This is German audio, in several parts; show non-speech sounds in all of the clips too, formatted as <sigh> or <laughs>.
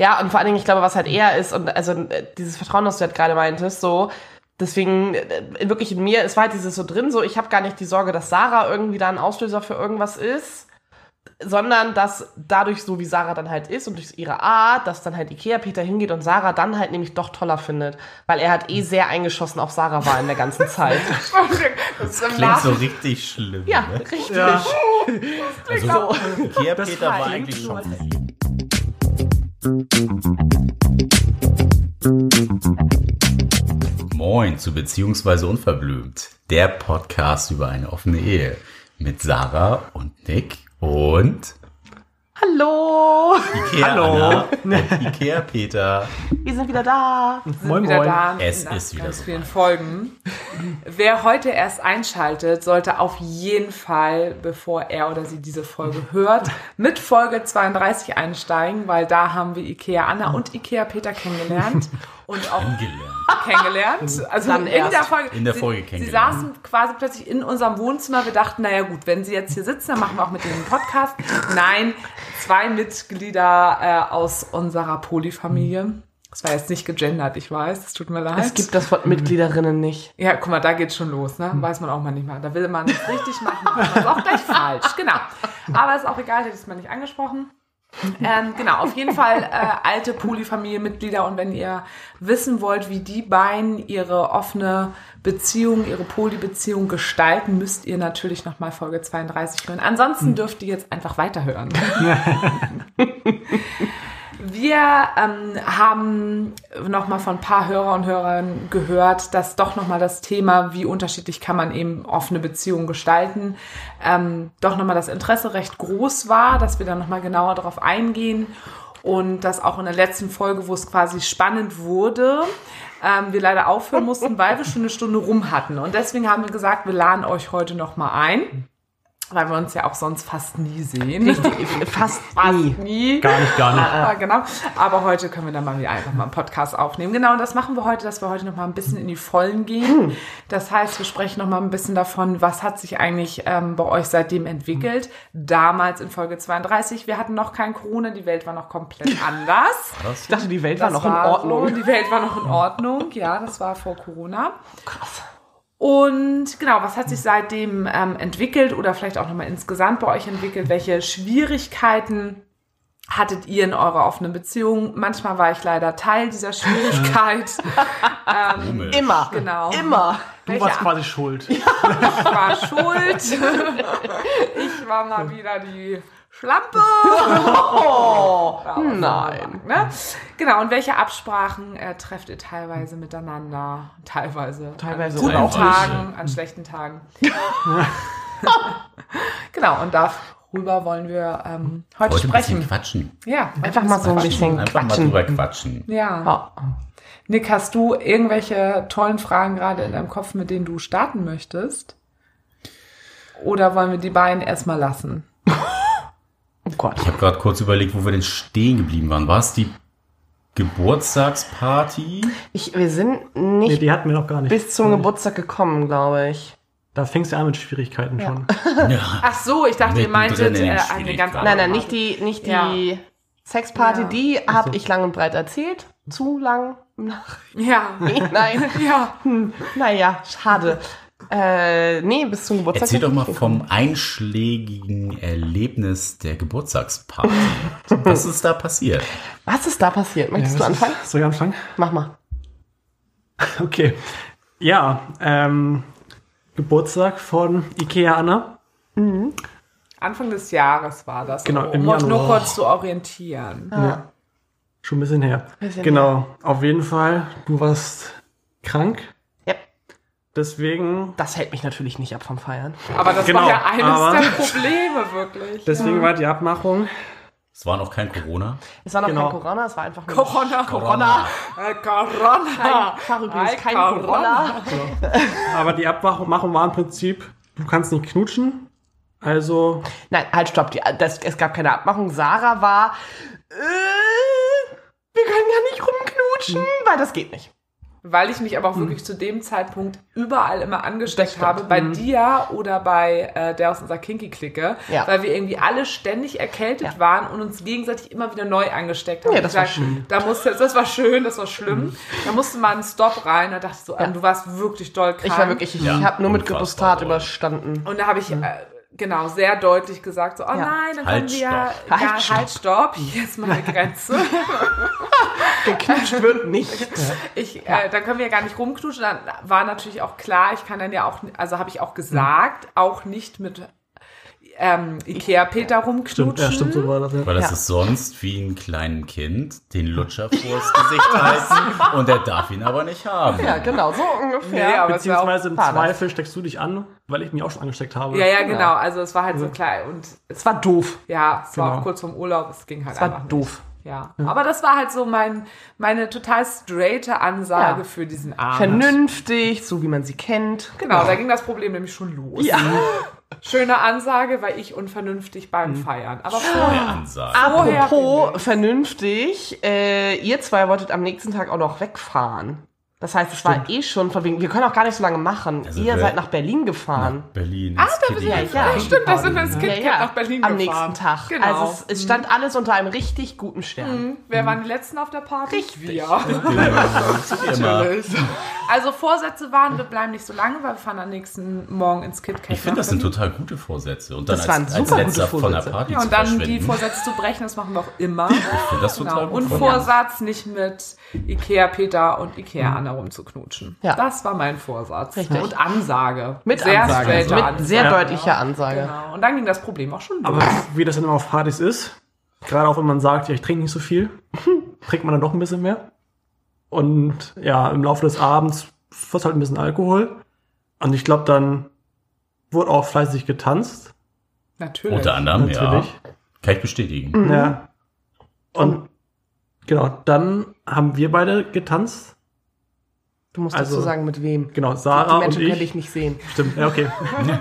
Ja, und vor allen Dingen, ich glaube, was halt eher ist, und also äh, dieses Vertrauen, das du halt gerade meintest, so, deswegen, äh, wirklich in mir, es war halt dieses so drin, so, ich habe gar nicht die Sorge, dass Sarah irgendwie da ein Auslöser für irgendwas ist, sondern dass dadurch, so wie Sarah dann halt ist und durch ihre Art, dass dann halt Ikea-Peter hingeht und Sarah dann halt nämlich doch toller findet, weil er halt eh sehr eingeschossen auf Sarah war in der ganzen <laughs> Zeit. Das im Klingt so richtig schlimm. ja, ne? richtig. Ja. <laughs> Also, So. Ikea Das Peter war eigentlich schon verliebt. Moin zu Beziehungsweise Unverblümt, der Podcast über eine offene Ehe mit Sarah und Nick und Hallo, Ikea Hallo. Anna und Ikea Peter. wir sind wieder da. sind Moin, wieder moin. da Es nach ist wieder ganz so vielen weit. Folgen. Wer heute erst einschaltet, sollte auf jeden Fall, bevor er oder sie diese Folge hört, mit Folge 32 einsteigen, weil da haben wir Ikea Anna und Ikea Peter kennengelernt <laughs> und auch Kennengelernt. kennengelernt. Also Dann in erst. der Folge. In der sie, Folge Sie kennengelernt. saßen quasi plötzlich in unserem Wohnzimmer. Wir dachten, naja gut, wenn sie jetzt hier sitzen, dann machen wir auch mit denen einen Podcast. Nein, zwei Mitglieder äh, aus unserer Polyfamilie. Das war jetzt nicht gegendert, ich weiß, es tut mir leid. Es gibt das Wort Mitgliederinnen nicht. Ja, guck mal, da geht's schon los, ne? Weiß man auch mal nicht mal. Da will man es richtig machen, macht man es auch gleich falsch. Genau. Aber ist auch egal, hätte ich es mal nicht angesprochen. Ähm, genau, auf jeden Fall äh, alte Polyfamilienmitglieder und wenn ihr wissen wollt, wie die beiden ihre offene Beziehung, ihre Polybeziehung gestalten, müsst ihr natürlich nochmal Folge 32 hören. Ansonsten dürft ihr jetzt einfach weiterhören. <laughs> Wir ähm, haben nochmal von ein paar Hörer und Hörern gehört, dass doch nochmal das Thema, wie unterschiedlich kann man eben offene Beziehungen gestalten, ähm, doch nochmal das Interesse recht groß war, dass wir da nochmal genauer darauf eingehen und dass auch in der letzten Folge, wo es quasi spannend wurde, ähm, wir leider aufhören mussten, weil wir schon eine Stunde rum hatten. Und deswegen haben wir gesagt, wir laden euch heute nochmal ein, weil wir uns ja auch sonst fast nie sehen. Fast Fast nie. nie. Gar nicht, gar nicht. Ja, genau. Aber heute können wir dann mal wieder einfach mal einen Podcast aufnehmen. Genau, und das machen wir heute, dass wir heute noch mal ein bisschen in die Vollen gehen. Das heißt, wir sprechen noch mal ein bisschen davon, was hat sich eigentlich ähm, bei euch seitdem entwickelt. Damals in Folge 32, wir hatten noch kein Corona, die Welt war noch komplett anders. Was? Ich dachte, die Welt war Das noch in Ordnung. So, die Welt war noch in Ordnung, ja, das war vor Corona. Krass. Und genau, was hat sich seitdem ähm, entwickelt oder vielleicht auch nochmal insgesamt bei euch entwickelt? Welche Schwierigkeiten hattet ihr in eurer offenen Beziehung? Manchmal war ich leider Teil dieser Schwierigkeit. <laughs> ähm. Immer. Genau. Immer. Du Welche warst quasi schuld. ich war schuld. <laughs> ich war mal wieder die Schlampe. <laughs> Oh, nein. Ne? Genau, und welche Absprachen äh, trefft ihr teilweise miteinander? Teilweise. Teilweise an guten auch nicht. Tagen, an schlechten Tagen. <laughs> genau, und darüber wollen wir ähm, heute, Heute ein bisschen sprechen. quatschen. Ja, Einfach mal so ein bisschen Einfach mal quatschen. drüber quatschen. Ja. Ja. Nick, hast du irgendwelche tollen Fragen gerade in deinem Kopf, mit denen du starten möchtest? Oder wollen wir die beiden erstmal lassen? <laughs> Oh Gott. Ich habe gerade kurz überlegt, wo wir denn stehen geblieben waren. War es die Geburtstagsparty? Ich, wir sind Nee, nicht die hatten wir noch gar nicht. bis zum Geburtstag gekommen, glaube ich. Da fing es ja an mit Schwierigkeiten schon. <laughs> Ja. Ach so, ich dachte, ihr meintet äh, eine ganz andere. Nein, nein, Party. nicht die, nicht die Ja. Sexparty, Ja. die habe ich lang und breit erzählt. Zu lang. Ja. <laughs> Nein. Ja. Naja, schade. Äh, nee, bis zum Geburtstag. Erzähl doch mal vom einschlägigen Erlebnis der Geburtstagsparty. <laughs> Was ist da passiert? Was ist da passiert? Möchtest du anfangen? Soll ich anfangen? Mach mal. <laughs> Okay. Ja, ähm, Geburtstag von Ikea Anna. Anfang des Jahres war das. Genau, im um euch nur kurz zu orientieren. Ja. Schon ein bisschen her. Bisschen genau, auf jeden Fall. Du warst krank. Ja. Deswegen, Das hält mich natürlich nicht ab vom Feiern. Aber das Genau, war ja eines aber- der Probleme, wirklich. deswegen war die Abmachung. Es war noch kein Corona. Es war noch Genau. kein Corona, es war einfach nur Corona. Corona. Äh, Corona. Kein, übrigens kein Corona. Corona. Aber die Abmachung war im Prinzip, du kannst nicht knutschen. Also, Nein, halt, stopp. Die, das, es gab keine Abmachung. Sarah war, äh, wir können ja nicht rumknutschen, weil das geht nicht. Weil ich mich aber auch wirklich zu dem Zeitpunkt überall immer angesteckt habe, bei dir oder bei äh, der aus unserer Kinky-Clique, Ja. weil wir irgendwie alle ständig erkältet Ja. waren und uns gegenseitig immer wieder neu angesteckt haben. Ja, das war sag, schön. Da musste, das war schön, das war schlimm. Da musste mal ein Stop rein, da dachte ich so, Ja. du warst wirklich doll krank. Ich war wirklich, ich Ja, habe nur mit Gepostat überstanden. Und da habe ich äh, genau sehr deutlich gesagt, so, oh nein, dann Halt, können wir ja, stopp. ja, Halt, stopp. halt, stopp, hier ist meine <laughs> Grenze. <laughs> Geknutscht wird nicht. Ich, äh, dann können wir ja gar nicht rumknutschen. Dann war natürlich auch klar, ich kann dann ja auch, also habe ich auch gesagt, auch nicht mit ähm, Ikea-Peter rumknutschen. Stimmt, ja, stimmt, so war das. Ja. Weil das Ja. ist sonst wie ein kleinen Kind den Lutscher vors Gesicht halten und er darf ihn aber nicht haben. Ja, genau, so ungefähr. Nee, aber war Beziehungsweise im war. Zweifel steckst du dich an, weil ich mich auch schon angesteckt habe. Ja, ja, genau. Also es war halt so klar und es, war doof. ja, es war Genau. auch kurz vorm Urlaub, es ging halt Es war einfach nicht. Ja. aber das war halt so mein, meine total straighte Ansage Ja. für diesen Abend. Vernünftig, so wie man sie kennt. Genau, da ging das Problem nämlich schon los. Ja. Schöne Ansage, weil ich unvernünftig beim Feiern. Aber vorher, Ansage. Apropos vernünftig, äh, ihr zwei wolltet am nächsten Tag auch noch wegfahren. Das heißt, es war eh schon von wegen, wir können auch gar nicht so lange machen. Also ihr wir- seid nach Berlin gefahren. Berlin. Ah, da bist du ja, stimmt, da sind wir ins Ja, KitKat ja. nach Berlin Am gefahren. nächsten Tag. Genau. Also es, es stand alles unter einem richtig guten Stern. Wer waren die letzten auf der Party? Richtig. Wir. Immer. <laughs> Also Vorsätze waren, wir bleiben nicht so lange, weil wir fahren am nächsten Morgen ins KitKat. Ich finde, das sind total gute Vorsätze. Und dann Das waren als, als super letzter gute von der Vorsätze. Party ja, zu und dann die. Vorsätze zu brechen, das machen wir auch immer. Ich finde das total Genau. gut. Und Vorsatz, nicht mit Ikea Peter und Ikea Anna rumzuknutschen. Ja. Das war mein Vorsatz. Richtig. Und Ansage. Mit sehr Ansage. straighte Mit Ansage. sehr deutlicher Ansage. Genau. Und dann ging das Problem auch schon Aber los. wie das dann immer auf Partys ist, gerade auch wenn man sagt, ja, ich trinke nicht so viel, <laughs> trinkt man dann doch ein bisschen mehr. Und ja, im Laufe des Abends wird halt ein bisschen Alkohol. Und ich glaube, dann wurde auch fleißig getanzt. Natürlich. Unter anderem, Natürlich. ja. Kann ich bestätigen. Ja. Und genau, dann haben wir beide getanzt. Du musst Also- dazu sagen, mit wem. Genau, Die Sarah und Menschen können ich. dich nicht sehen. Stimmt, ja, okay.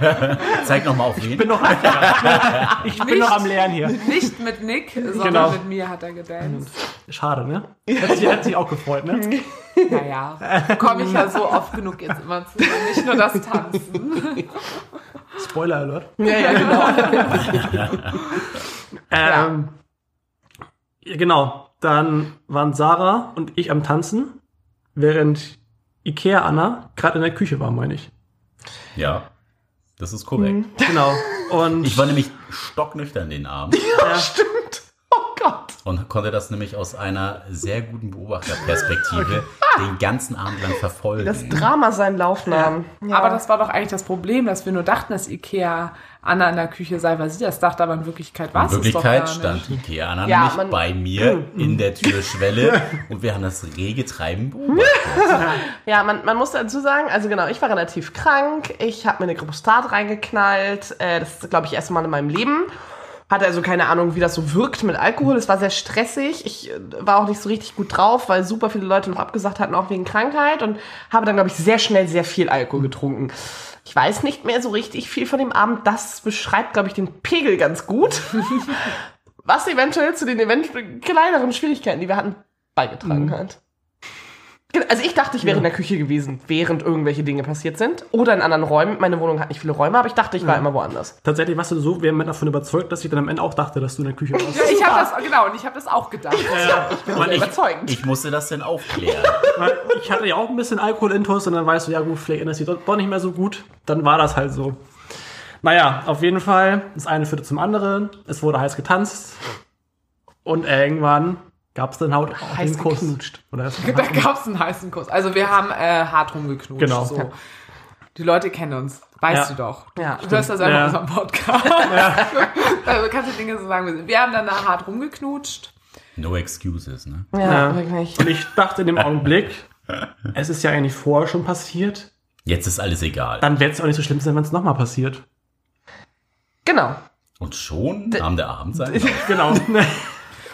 <laughs> Zeig nochmal auf wen. Ich bin noch, <laughs> ich bin noch am Lernen hier. Nicht mit Nick, sondern Genau. mit mir hat er gedanced. Schade, ne? Hat sich, hat sich auch gefreut, ne? <laughs> Naja, komme ich ja so oft genug jetzt immer zu. Nicht nur das Tanzen. Spoiler Alert. Ja, ja, genau. Ähm, ja, genau. Dann waren Sarah und ich am Tanzen, während Ikea Anna gerade in der Küche war, meine ich. Ja, das ist korrekt. Genau. Und Ich war nämlich stocknüchtern den Abend <laughs> ja, Stimmt. Oh Gott. und konnte das nämlich aus einer sehr guten Beobachterperspektive den ganzen Abend lang verfolgen. Das Drama seinen Lauf nahm. Ja. Aber das war doch eigentlich das Problem, dass wir nur dachten, dass Ikea Anna in der Küche sei, weil sie das dachte, aber in Wirklichkeit war In es es doch Wirklichkeit gar nicht. stand Ikea Anna Ja, nämlich bei mir in der Türschwelle <laughs> und wir haben das rege Treiben beobachtet. <laughs> Ja, man, man muss dazu sagen, also genau, ich war relativ krank, ich habe mir eine Grobostat reingeknallt, äh, das ist, glaube ich, erste Mal in meinem Leben. Hatte also keine Ahnung, wie das so wirkt mit Alkohol. Es war sehr stressig. Ich äh, war auch nicht so richtig gut drauf, weil super viele Leute noch abgesagt hatten, auch wegen Krankheit. Und habe dann, glaube ich, sehr schnell sehr viel Alkohol getrunken. Ich weiß nicht mehr so richtig viel von dem Abend. Das beschreibt, glaube ich, den Pegel ganz gut. <laughs> Was eventuell zu den event kleineren Schwierigkeiten, die wir hatten, beigetragen hat. Also ich dachte, ich wäre in der Küche gewesen, während irgendwelche Dinge passiert sind. Oder in anderen Räumen. Meine Wohnung hat nicht viele Räume, aber ich dachte, ich war immer woanders. tatsächlich warst du so vehement davon überzeugt, dass ich dann am Ende auch dachte, dass du in der Küche warst. Ja, ich habe das, genau, und ich habe das auch gedacht. Und ich, Überzeugend. ich musste das dann aufklären. <laughs> Ich hatte ja auch ein bisschen Alkoholintus und dann weißt du, ja gut, vielleicht ändert sich doch doch nicht mehr so gut. Dann war das halt so. Naja, auf jeden Fall, das eine führte zum anderen. Es wurde heiß getanzt. Und irgendwann gab es dann halt auch Heiß den Kuss. geknutscht. Oder Da gab es einen heißen Kuss. Also wir haben äh, hart rumgeknutscht. Genau. So. Die Leute kennen uns. Weißt Ja. du doch. Ja, du hörst das einfach Ja. in unserem Podcast. <laughs> <laughs> also kannst du Dinge so sagen. Wir haben dann da hart rumgeknutscht. No excuses, ne? Ja, Ja. wirklich. Und ich dachte in dem Augenblick, es ist ja eigentlich vorher schon passiert. Jetzt ist alles egal. Dann wird es auch nicht so schlimm sein, wenn es nochmal passiert. Genau. Und schon nahm der Abend Lauf. <laughs> Genau.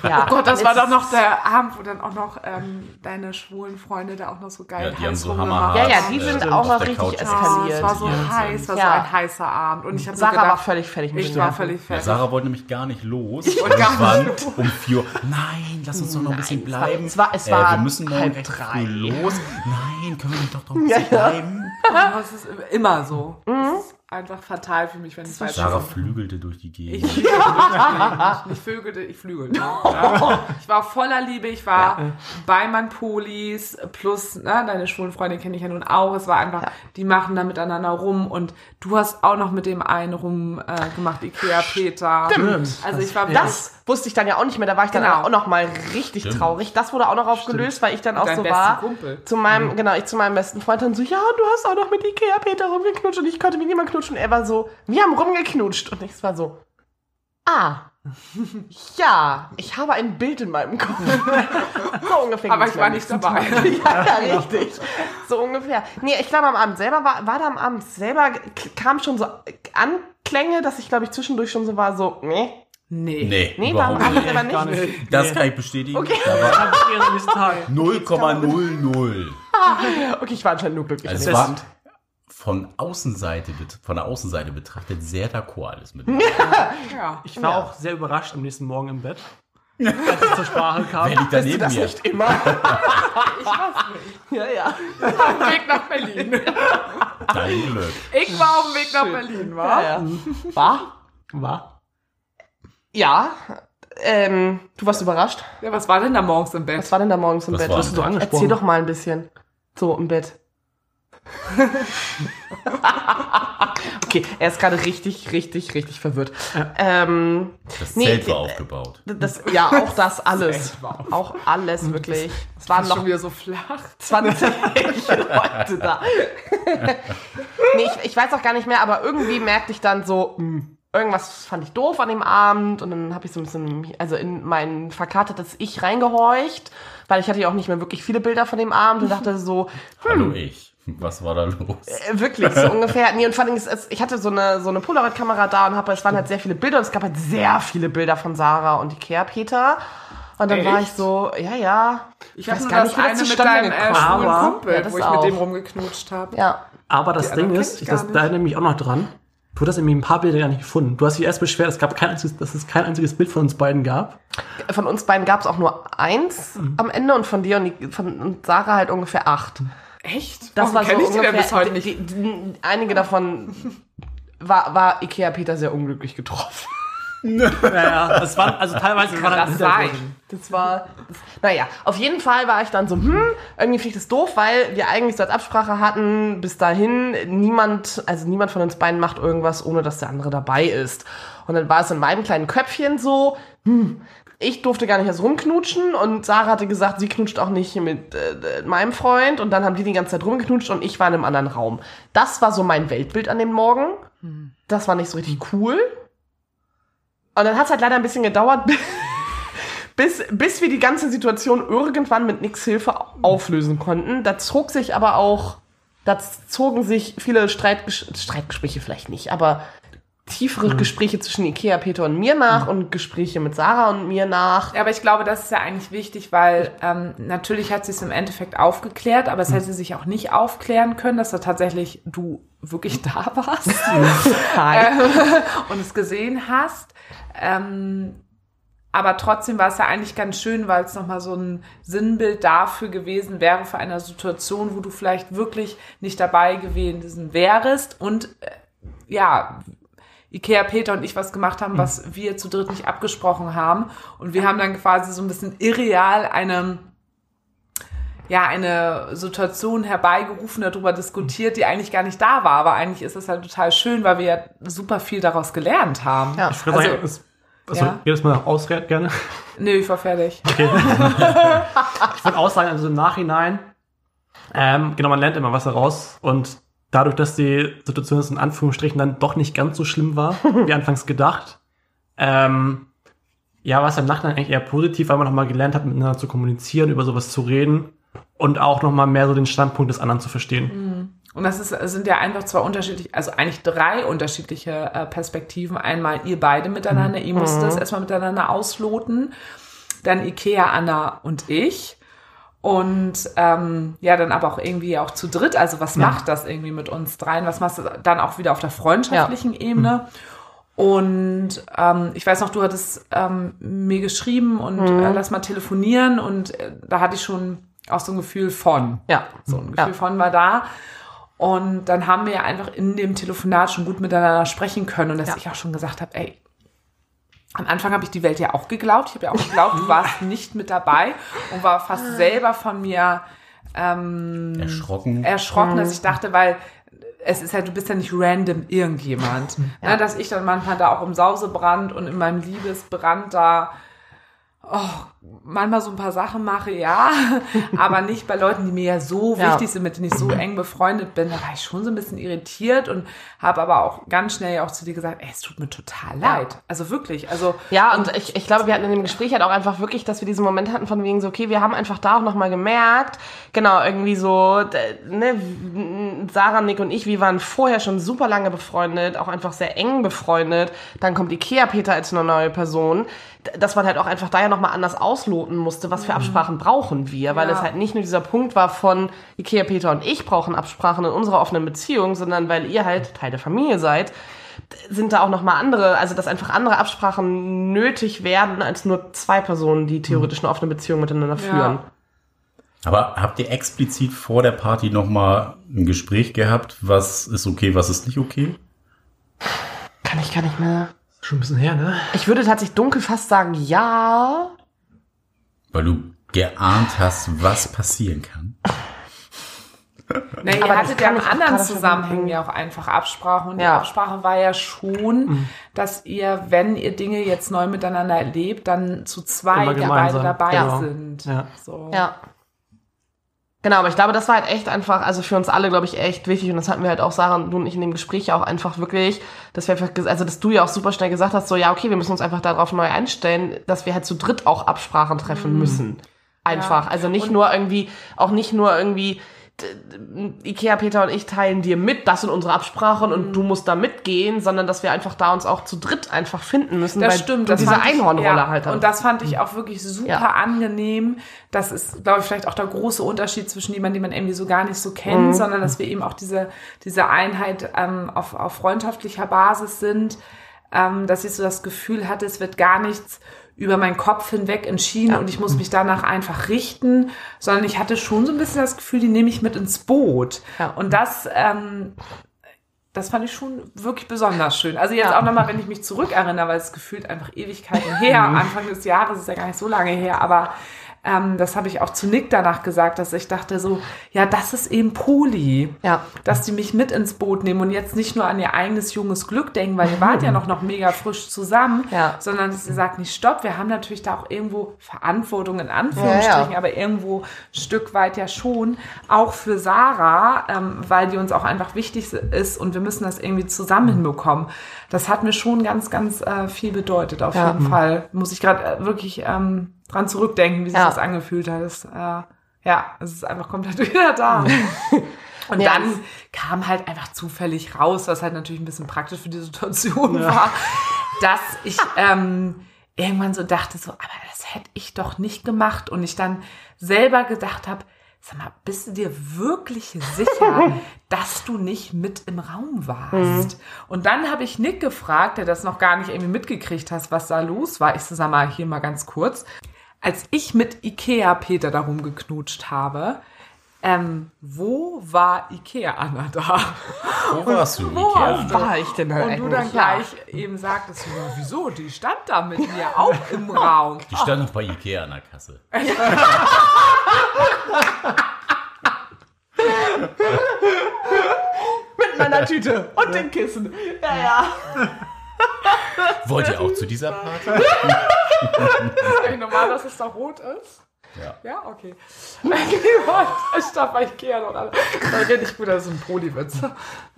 Ja. Oh Gott, das war doch noch der Abend, wo dann auch noch ähm, deine schwulen Freunde da auch noch so geil Ja, die haben so Ja, ja, die äh, sind auf auch noch richtig Couch eskaliert. Ja, es war so Ja. heiß, war Ja. so ein heißer Abend. Und ich habe so Sarah war gedacht, völlig fertig mit ich mir. war völlig Ja, fertig. Sarah wollte nämlich gar nicht los. Ich wollte gar nicht los. um vier Uhr. Nein, lass uns doch noch ein bisschen es war- bleiben. es war- es äh, war wir müssen halb drei. früh los. Nein, können wir nicht doch noch ein bisschen Ja, ja. bleiben? Oh, es ist immer so. Es ist einfach fatal für mich, wenn ich weiß, Sarah flügelte durch die Gegend. Ich, ich, ich vögelte, ich flügelte. Ja. Ich war voller Liebe, ich war bei meinen Polis, plus, ne, deine schwulen Freunde kenne ich ja nun auch. Es war einfach, die machen da miteinander rum und du hast auch noch mit dem einen rum äh, gemacht, Ikea Peter. Stimmt. Also ich war Das wusste ich dann ja auch nicht mehr. Da war ich dann Genau. auch noch mal richtig Stimmt. traurig. Das wurde auch noch aufgelöst, weil ich dann auch Dein so war. Kumpel. Zu meinem, genau, ich zu meinem besten Freund dann so, ja, du hast auch noch mit Ikea Peter rumgeknutscht und ich konnte mit niemand knutschen. Er war so, wir haben rumgeknutscht. Und ich war so, ah, <laughs> ja, ich habe ein Bild in meinem Kopf. <laughs> so ungefähr. Aber ich mir war nicht dabei. <laughs> Ja, ja, richtig. So ungefähr. Nee, ich glaube, am Abend selber war, war da am Abend selber, kam schon so Anklänge, dass ich, glaube ich, zwischendurch schon so war, so, nee. Nee. Nee, Nee, war am überhaupt Abend nicht. Gar nicht. nicht. Das kann ich bestätigen. Okay. Da war <laughs> Dann später am nächsten Tag. 0,00. Okay, ich war anscheinend nur glücklich. Also es war von Außenseite, von der Außenseite betrachtet sehr d'accord alles mit. <laughs> Ja. Ich war Ja. auch sehr überrascht am nächsten Morgen im Bett, <laughs> als es zur Sprache kam. Wer liegt da neben das mir? nicht immer. ich weiß nicht. Ja, ja. Auf dem Weg nach Berlin. Dein Glück. Ich war auf dem Weg nach Berlin, wa? ja, ja. War? War? Ja. Ähm, du warst überrascht. Ja, was war denn da morgens im Bett? Was war denn da morgens im Was Bett? war Hast du angesprochen? Erzähl doch mal ein bisschen. So im Bett. <laughs> okay, er ist gerade richtig, richtig, richtig verwirrt. Ähm, Das Nee, Zelt war äh, aufgebaut. das, ja, auch <laughs> das alles. War Auch alles, wirklich. Es waren Schon noch wieder so flach. 20 <laughs> Leute da. nee, ich, ich weiß auch gar nicht mehr, aber irgendwie merkte ich dann so, mh, irgendwas fand ich doof an dem Abend und dann habe ich so ein bisschen, also in mein verkartetes Ich reingehorcht, weil ich hatte ja auch nicht mehr wirklich viele Bilder von dem Abend und dachte so, <laughs> Hallo ich. Was war da los? äh, wirklich so ungefähr. Nee, und vor allem, ich hatte so eine, so eine Polaroid-Kamera da und habe, es waren halt sehr viele Bilder und es gab halt sehr viele Bilder von Sarah und Ikea Peter. Und dann war ich Echt? so, ja, ja. Ich weiß habe nur gar das nicht, wie das eine mit zustande deinem äh, gekommen Kumpel, Ja, das wo ich auch. mit dem rumgeknutscht habe. Ja. Aber das Die Ding ist, ich ich, das, da erinnere ich mich auch noch dran. Du hast nämlich ein paar Bilder gar nicht gefunden. Du hast dich erst beschwert, es gab kein einziges, dass es kein einziges Bild von uns beiden gab. Von uns beiden gab es auch nur eins am Ende und von dir und, die, von und Sarah halt ungefähr acht. Echt? Das Warum war so kenn ich die ungefähr. denn bis heute nicht? Die, die, einige davon war, war Ikea Peter sehr unglücklich getroffen. Naja, das waren, also teilweise waren das sein? Das war. Das, naja, auf jeden Fall war ich dann so, hm, irgendwie finde ich das doof, weil wir eigentlich so als Absprache hatten, bis dahin, niemand, also niemand von uns beiden macht irgendwas, ohne dass der andere dabei ist. Und dann war es in meinem kleinen Köpfchen so, hm, ich durfte gar nicht erst rumknutschen und Sarah hatte gesagt, sie knutscht auch nicht mit äh, meinem Freund und dann haben die die ganze Zeit rumgeknutscht und ich war in einem anderen Raum. Das war so mein Weltbild an dem Morgen. Das war nicht so richtig cool. Und dann hat es halt leider ein bisschen gedauert, <laughs> bis, bis wir die ganze Situation irgendwann mit nix Hilfe auflösen konnten. Da zog sich aber auch, da zogen sich viele Streitges Streitgespräche vielleicht nicht, aber tiefere Gespräche zwischen Ikea, Peter und mir nach und Gespräche mit Sarah und mir nach. Ja, aber ich glaube, das ist ja eigentlich wichtig, weil ähm, natürlich hat sie es im Endeffekt aufgeklärt, aber es hätte sich auch nicht aufklären können, dass da tatsächlich du wirklich da warst <laughs> Hi. <laughs> und es gesehen hast. Ähm, aber trotzdem war es ja eigentlich ganz schön, weil es nochmal so ein Sinnbild dafür gewesen wäre, für eine Situation, wo du vielleicht wirklich nicht dabei gewesen wärst und äh, ja, Ikea, Peter und ich was gemacht haben, was wir zu dritt nicht abgesprochen haben. Und wir haben dann quasi so ein bisschen irreal eine, ja, eine Situation herbeigerufen, darüber diskutiert, die eigentlich gar nicht da war. Aber eigentlich ist es halt total schön, weil wir ja super viel daraus gelernt haben. Ja. Ich würde Also- sagen, es, also ja. jedes Mal ausreden gerne. Nö, ich war fertig. <laughs> Ich würde auch sagen, also im Nachhinein, ähm, genau, man lernt immer was daraus und dadurch, dass die Situation jetzt in Anführungsstrichen dann doch nicht ganz so schlimm war, <laughs> wie anfangs gedacht, ähm, ja, war es im Nachhinein eigentlich eher positiv, weil man nochmal gelernt hat, miteinander zu kommunizieren, über sowas zu reden und auch nochmal mehr so den Standpunkt des anderen zu verstehen. Und das ist, sind ja einfach zwei unterschiedliche, also eigentlich drei unterschiedliche äh, Perspektiven. Einmal ihr beide miteinander, ihr musstet das erstmal miteinander ausloten. dann Ikea, Anna und ich. Und ähm, ja, dann aber auch irgendwie auch zu dritt. Also was macht das irgendwie mit uns dreien? Was machst du dann auch wieder auf der freundschaftlichen Ebene? Und ähm, ich weiß noch, du hattest ähm, mir geschrieben und äh, lass mal telefonieren. Und äh, da hatte ich schon auch so ein Gefühl von. Ja. So ein Gefühl Ja. von war da. Und dann haben wir ja einfach in dem Telefonat schon gut miteinander sprechen können. Und dass Ja. ich auch schon gesagt habe, ey, am Anfang habe ich die Welt ja auch geglaubt. Ich habe ja auch geglaubt, du warst <laughs> nicht mit dabei und war fast selber von mir ähm, Erschrocken. erschrocken, dass ich dachte, weil es ist ja, du bist ja nicht random irgendjemand. Ne, dass ich dann manchmal da auch im Sausebrand und in meinem Liebesbrand da oh, manchmal so ein paar Sachen mache, ja, <laughs> aber nicht bei Leuten, die mir ja so Ja. wichtig sind, mit denen ich so eng befreundet bin. Da war ich schon so ein bisschen irritiert und habe aber auch ganz schnell auch zu dir gesagt, ey, es tut mir total leid. Also wirklich, also Ja, und ich, ich glaube, wir hatten in dem Gespräch halt auch einfach wirklich, dass wir diesen Moment hatten von wegen so, okay, wir haben einfach da auch nochmal gemerkt, genau, irgendwie so, ne, Sarah, Nick und ich, wir waren vorher schon super lange befreundet, auch einfach sehr eng befreundet. Dann kommt Ikea Peter als eine neue Person. Dass man halt auch einfach da ja nochmal anders ausloten musste, was für Absprachen brauchen wir, weil Ja. es halt nicht nur dieser Punkt war von Ikea Peter und ich brauchen Absprachen in unserer offenen Beziehung, sondern weil ihr halt Teil der Familie seid, sind da auch noch mal andere, also dass einfach andere Absprachen nötig werden als nur zwei Personen, die theoretisch eine offene Beziehung miteinander führen. Aber habt ihr explizit vor der Party nochmal ein Gespräch gehabt? Was ist okay, was ist nicht okay? Kann ich gar nicht mehr. Schon ein bisschen her, ne? Ich würde tatsächlich dunkel fast sagen, ja. Weil du geahnt hast, was passieren kann. Ne, ihr Aber das hattet ja in anderen Zusammenhängen ja auch einfach Absprachen. Und die Ja. Absprache war ja schon, dass ihr, wenn ihr Dinge jetzt neu miteinander erlebt, dann zu zweit ja beide dabei genau. sind. Ja. So. Ja. Genau, aber ich glaube, das war halt echt einfach, also für uns alle, glaube ich, echt wichtig. Und das hatten wir halt auch, Sarah und du und ich in dem Gespräch ja auch einfach wirklich, dass wir einfach, also dass du ja auch super schnell gesagt hast, so, ja, okay, wir müssen uns einfach darauf neu einstellen, dass wir halt zu dritt auch Absprachen treffen müssen. Einfach. Ja. Also nicht nur irgendwie, auch nicht nur irgendwie, Ikea, Peter und ich teilen dir mit, das sind unsere Absprachen und du musst da mitgehen, sondern dass wir einfach da uns auch zu dritt einfach finden müssen, Das stimmt. Das diese Einhornrolle ja, halt. Und das fand ich auch wirklich super Ja. angenehm. Das ist, glaube ich, vielleicht auch der große Unterschied zwischen jemandem, den man irgendwie so gar nicht so kennt, Mhm. sondern dass wir eben auch diese, diese Einheit ähm, auf, auf freundschaftlicher Basis sind, ähm, dass ich so das Gefühl hatte, es wird gar nichts über meinen Kopf hinweg entschieden und ich muss mich danach einfach richten, sondern ich hatte schon so ein bisschen das Gefühl, die nehme ich mit ins Boot. Ja. Und das, ähm, das fand ich schon wirklich besonders schön. Also jetzt Ja. auch nochmal, wenn ich mich zurückerinnere, weil es gefühlt einfach Ewigkeiten her, Anfang des Jahres ist ja gar nicht so lange her, aber ähm, das habe ich auch zu Nick danach gesagt, dass ich dachte so, ja, das ist eben Poli. Ja. Dass die mich mit ins Boot nehmen und jetzt nicht nur an ihr eigenes junges Glück denken, weil ihr wart ja noch, noch mega frisch zusammen, Ja. sondern dass ihr sagt, nicht stopp, wir haben natürlich da auch irgendwo Verantwortung in Anführungsstrichen, Ja, aber irgendwo ein Stück weit ja schon, auch für Sarah, ähm, weil die uns auch einfach wichtig ist und wir müssen das irgendwie zusammen hinbekommen. Das hat mir schon ganz, ganz äh, viel bedeutet, auf jeden Fall. Muss ich gerade äh, wirklich ähm, dran zurückdenken, wie sich Ja. das angefühlt hat. Das, äh, ja, es ist einfach komplett <laughs> wieder da. Und Ja, dann kam halt einfach zufällig raus, was halt natürlich ein bisschen praktisch für die Situation war, dass ich ähm, irgendwann so dachte, so, aber das hätte ich doch nicht gemacht. Und ich dann selber gedacht habe, sag mal, bist du dir wirklich sicher, <laughs> dass du nicht mit im Raum warst? Und dann habe ich Nick gefragt, der das noch gar nicht irgendwie mitgekriegt hat, was da los war. Ich so, sag mal, hier mal ganz kurz. Als ich mit Ikea Peter darum geknutscht habe, ähm, wo war Ikea Anna da? Wo warst du, Wo Ikea? warst war ich denn da Und du dann eigentlich? Ja. gleich eben sagtest, ja, <laughs> wieso? Die stand da mit mir auch im Raum. Die stand noch bei Ikea an der Kasse. <laughs> Mit meiner Tüte und dem Kissen. Ja, ja. Wollt ihr auch zu dieser Party? <laughs> Ist eigentlich normal, dass es da rot ist? Ja. Ja, okay. <laughs> Ich darf bei Ikea noch alle. Das geht nicht gut, das ist ein Prodi-Witz. <laughs>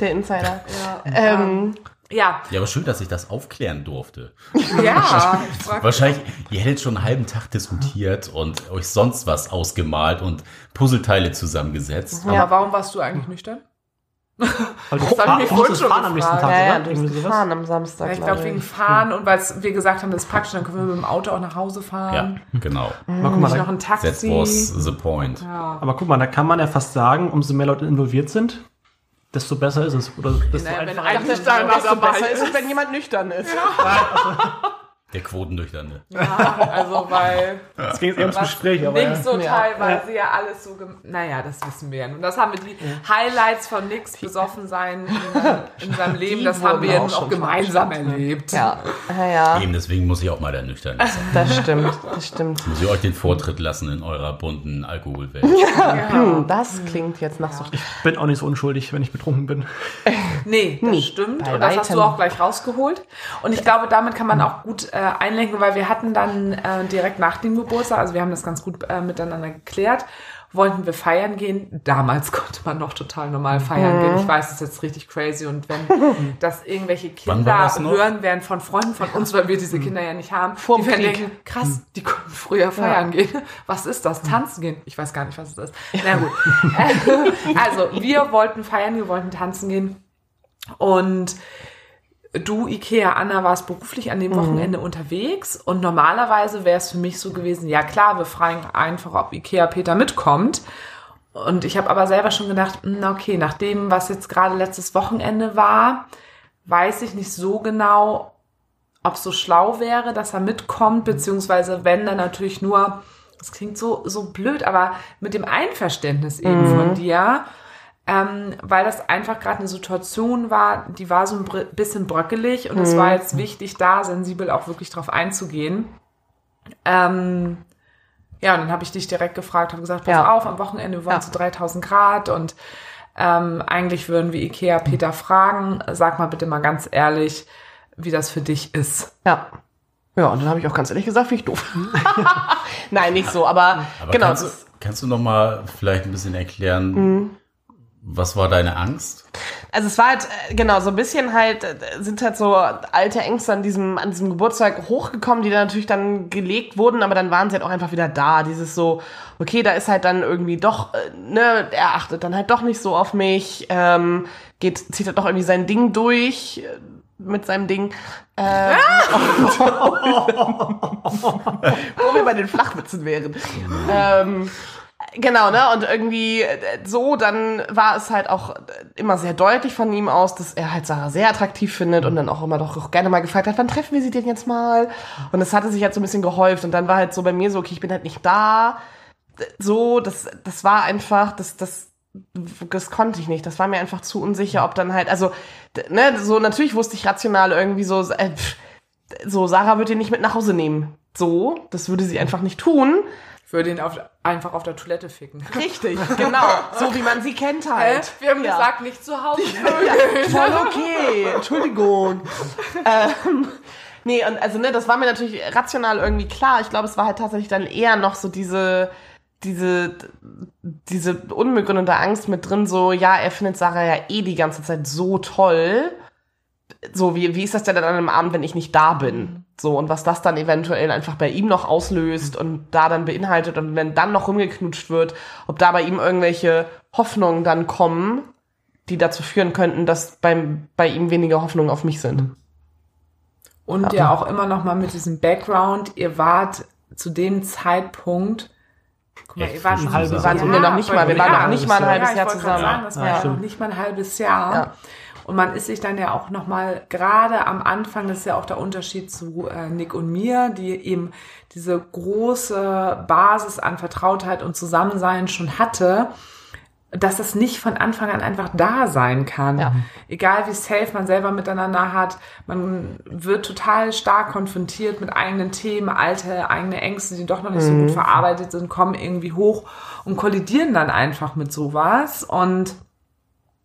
Der Insider. Ähm, Ja, Ja, aber schön, dass ich das aufklären durfte. ja. <laughs> Ich Wahrscheinlich, ihr hättet schon einen halben Tag diskutiert und euch sonst was ausgemalt und Puzzleteile zusammengesetzt. aber warum warst du eigentlich nüchtern? Weil du hab ich mich fahr- vorhin musstest schon fahren am nächsten Tag, gefragt. Ja, ja, oder? du sowas. gefahren am Samstag. Ja, ich glaub glaube wegen Fahren und weil wir gesagt haben, das ist praktisch, dann können wir mit dem Auto auch nach Hause Ja, fahren. genau. Aber guck mal, Nicht noch da, ein That Taxi. was the point. aber guck mal, da kann man ja fast sagen, umso mehr Leute involviert sind, desto besser ist es. Oder desto Naja, wenn einfacher. ein- Desto Nüchterner dabei besser ist ist. es, wenn jemand nüchtern ist. <laughs> Der Quotennüchterne. Ja, also weil Es ging eher ums Gespräch, aber ja. Nix so Ja. teilweise ja alles so, naja, das wissen wir ja. Und das haben wir die Highlights von Nix besoffen sein in, in seinem Leben, Die das haben wir ja auch nun auch gemeinsam erlebt. Ja, ja, ja. Eben deswegen muss ich auch mal der Nüchterne sein. Das stimmt, das stimmt. Muss ich euch den Vortritt lassen in eurer bunten Alkoholwelt. Hm, das klingt jetzt nach so. Ich bin auch nicht so unschuldig, wenn ich betrunken bin. Nee, das Nie. stimmt. Bei Und das hast du auch gleich rausgeholt. Und ich glaube, damit kann man auch gut äh, einlenken, weil wir hatten dann äh, direkt nach dem Geburtstag, also wir haben das ganz gut äh, miteinander geklärt, wollten wir feiern gehen. Damals <laughs> konnte man noch total normal feiern gehen. Ich weiß, das ist jetzt richtig crazy. Und wenn <laughs> das irgendwelche Kinder hören werden von Freunden von uns, weil wir diese Kinder ja nicht haben, Vorm die werden denken, krass, die konnten früher feiern gehen. <laughs> Was ist das? Tanzen gehen? Ich weiß gar nicht, was es ist. Na gut. also, wir wollten feiern, wir wollten tanzen gehen. Und du, Ikea, Anna, warst beruflich an dem Wochenende unterwegs und normalerweise wäre es für mich so gewesen, ja klar, wir fragen einfach, ob Ikea Peter mitkommt. Und ich habe aber selber schon gedacht, hm, okay, nach dem, was jetzt gerade letztes Wochenende war, weiß ich nicht so genau, ob es so schlau wäre, dass er mitkommt, beziehungsweise wenn dann natürlich nur, das klingt so, so blöd, aber mit dem Einverständnis eben von dir, ähm, weil das einfach gerade eine Situation war, die war so ein bisschen bröckelig und es war jetzt wichtig, da sensibel auch wirklich drauf einzugehen. Ähm, ja, und dann habe ich dich direkt gefragt, habe gesagt, pass Ja. auf, am Wochenende wir wollen Ja. zu 3000 Grad und ähm, eigentlich würden wir Ikea Peter fragen, sag mal bitte mal ganz ehrlich, wie das für dich ist. Ja. Ja, und dann habe ich auch ganz ehrlich gesagt, wie ich doof. <laughs> Nein, nicht so, aber, Aber genau. kannst, du, kannst du noch mal vielleicht ein bisschen erklären, was war deine Angst? Also es war halt, äh, genau, so ein bisschen halt, äh, sind halt so alte Ängste an diesem, an diesem Geburtstag hochgekommen, die dann natürlich dann gelegt wurden, aber dann waren sie halt auch einfach wieder da. Dieses so, okay, da ist halt dann irgendwie doch, äh, ne, er achtet dann halt doch nicht so auf mich, ähm, geht, zieht halt doch irgendwie sein Ding durch mit seinem Ding. Ähm, <laughs> <laughs> wo wir bei den Flachwitzen wären. Ähm, Genau, ne? Und irgendwie äh, so, dann war es halt auch immer sehr deutlich von ihm aus, dass er halt Sarah sehr attraktiv findet und dann auch immer doch auch gerne mal gefragt hat, wann treffen wir sie denn jetzt mal? Und es hatte sich halt so ein bisschen gehäuft und dann war halt so bei mir so, okay, ich bin halt nicht da. So, das, das war einfach, das, das, das konnte ich nicht. Das war mir einfach zu unsicher, ob dann halt, also, ne, so natürlich wusste ich rational irgendwie so, äh, so, Sarah wird ihn nicht mit nach Hause nehmen. So, das würde sie einfach nicht tun. Würde ihn auf, einfach auf der Toilette ficken. <laughs> <laughs> Richtig, genau. So wie man sie kennt halt. Wir haben Ja. gesagt, nicht zu Hause. <laughs> Voll okay. Entschuldigung. ähm, nee, und also, ne, das war mir natürlich rational irgendwie klar. Ich glaube, es war halt tatsächlich dann eher noch so diese, diese, diese unbegründete Angst mit drin, so, ja, er findet Sarah ja eh die ganze Zeit so toll. So, wie, wie ist das denn dann an einem Abend, wenn ich nicht da bin? So, und was das dann eventuell einfach bei ihm noch auslöst und da dann beinhaltet und wenn dann noch rumgeknutscht wird, ob da bei ihm irgendwelche Hoffnungen dann kommen, die dazu führen könnten, dass beim, bei ihm weniger Hoffnungen auf mich sind. Und ja auch immer noch mal mit diesem Background, ihr wart zu dem Zeitpunkt, guck mal, Echt ihr wart frisch schon zusammen. Wir waren noch nicht mal, wir waren noch nicht mal ein halbes ja, Jahr zusammen. Sagen, das war Ja, noch nicht mal ein halbes Jahr. Und man ist sich dann ja auch noch mal gerade am Anfang, das ist ja auch der Unterschied zu äh, Nick und mir, die eben diese große Basis an Vertrautheit und Zusammensein schon hatte, dass das nicht von Anfang an einfach da sein kann. Ja. Egal wie safe man selber miteinander hat, man wird total stark konfrontiert mit eigenen Themen, alte eigene Ängste, die doch noch nicht so Mhm. gut verarbeitet sind, kommen irgendwie hoch und kollidieren dann einfach mit sowas. Und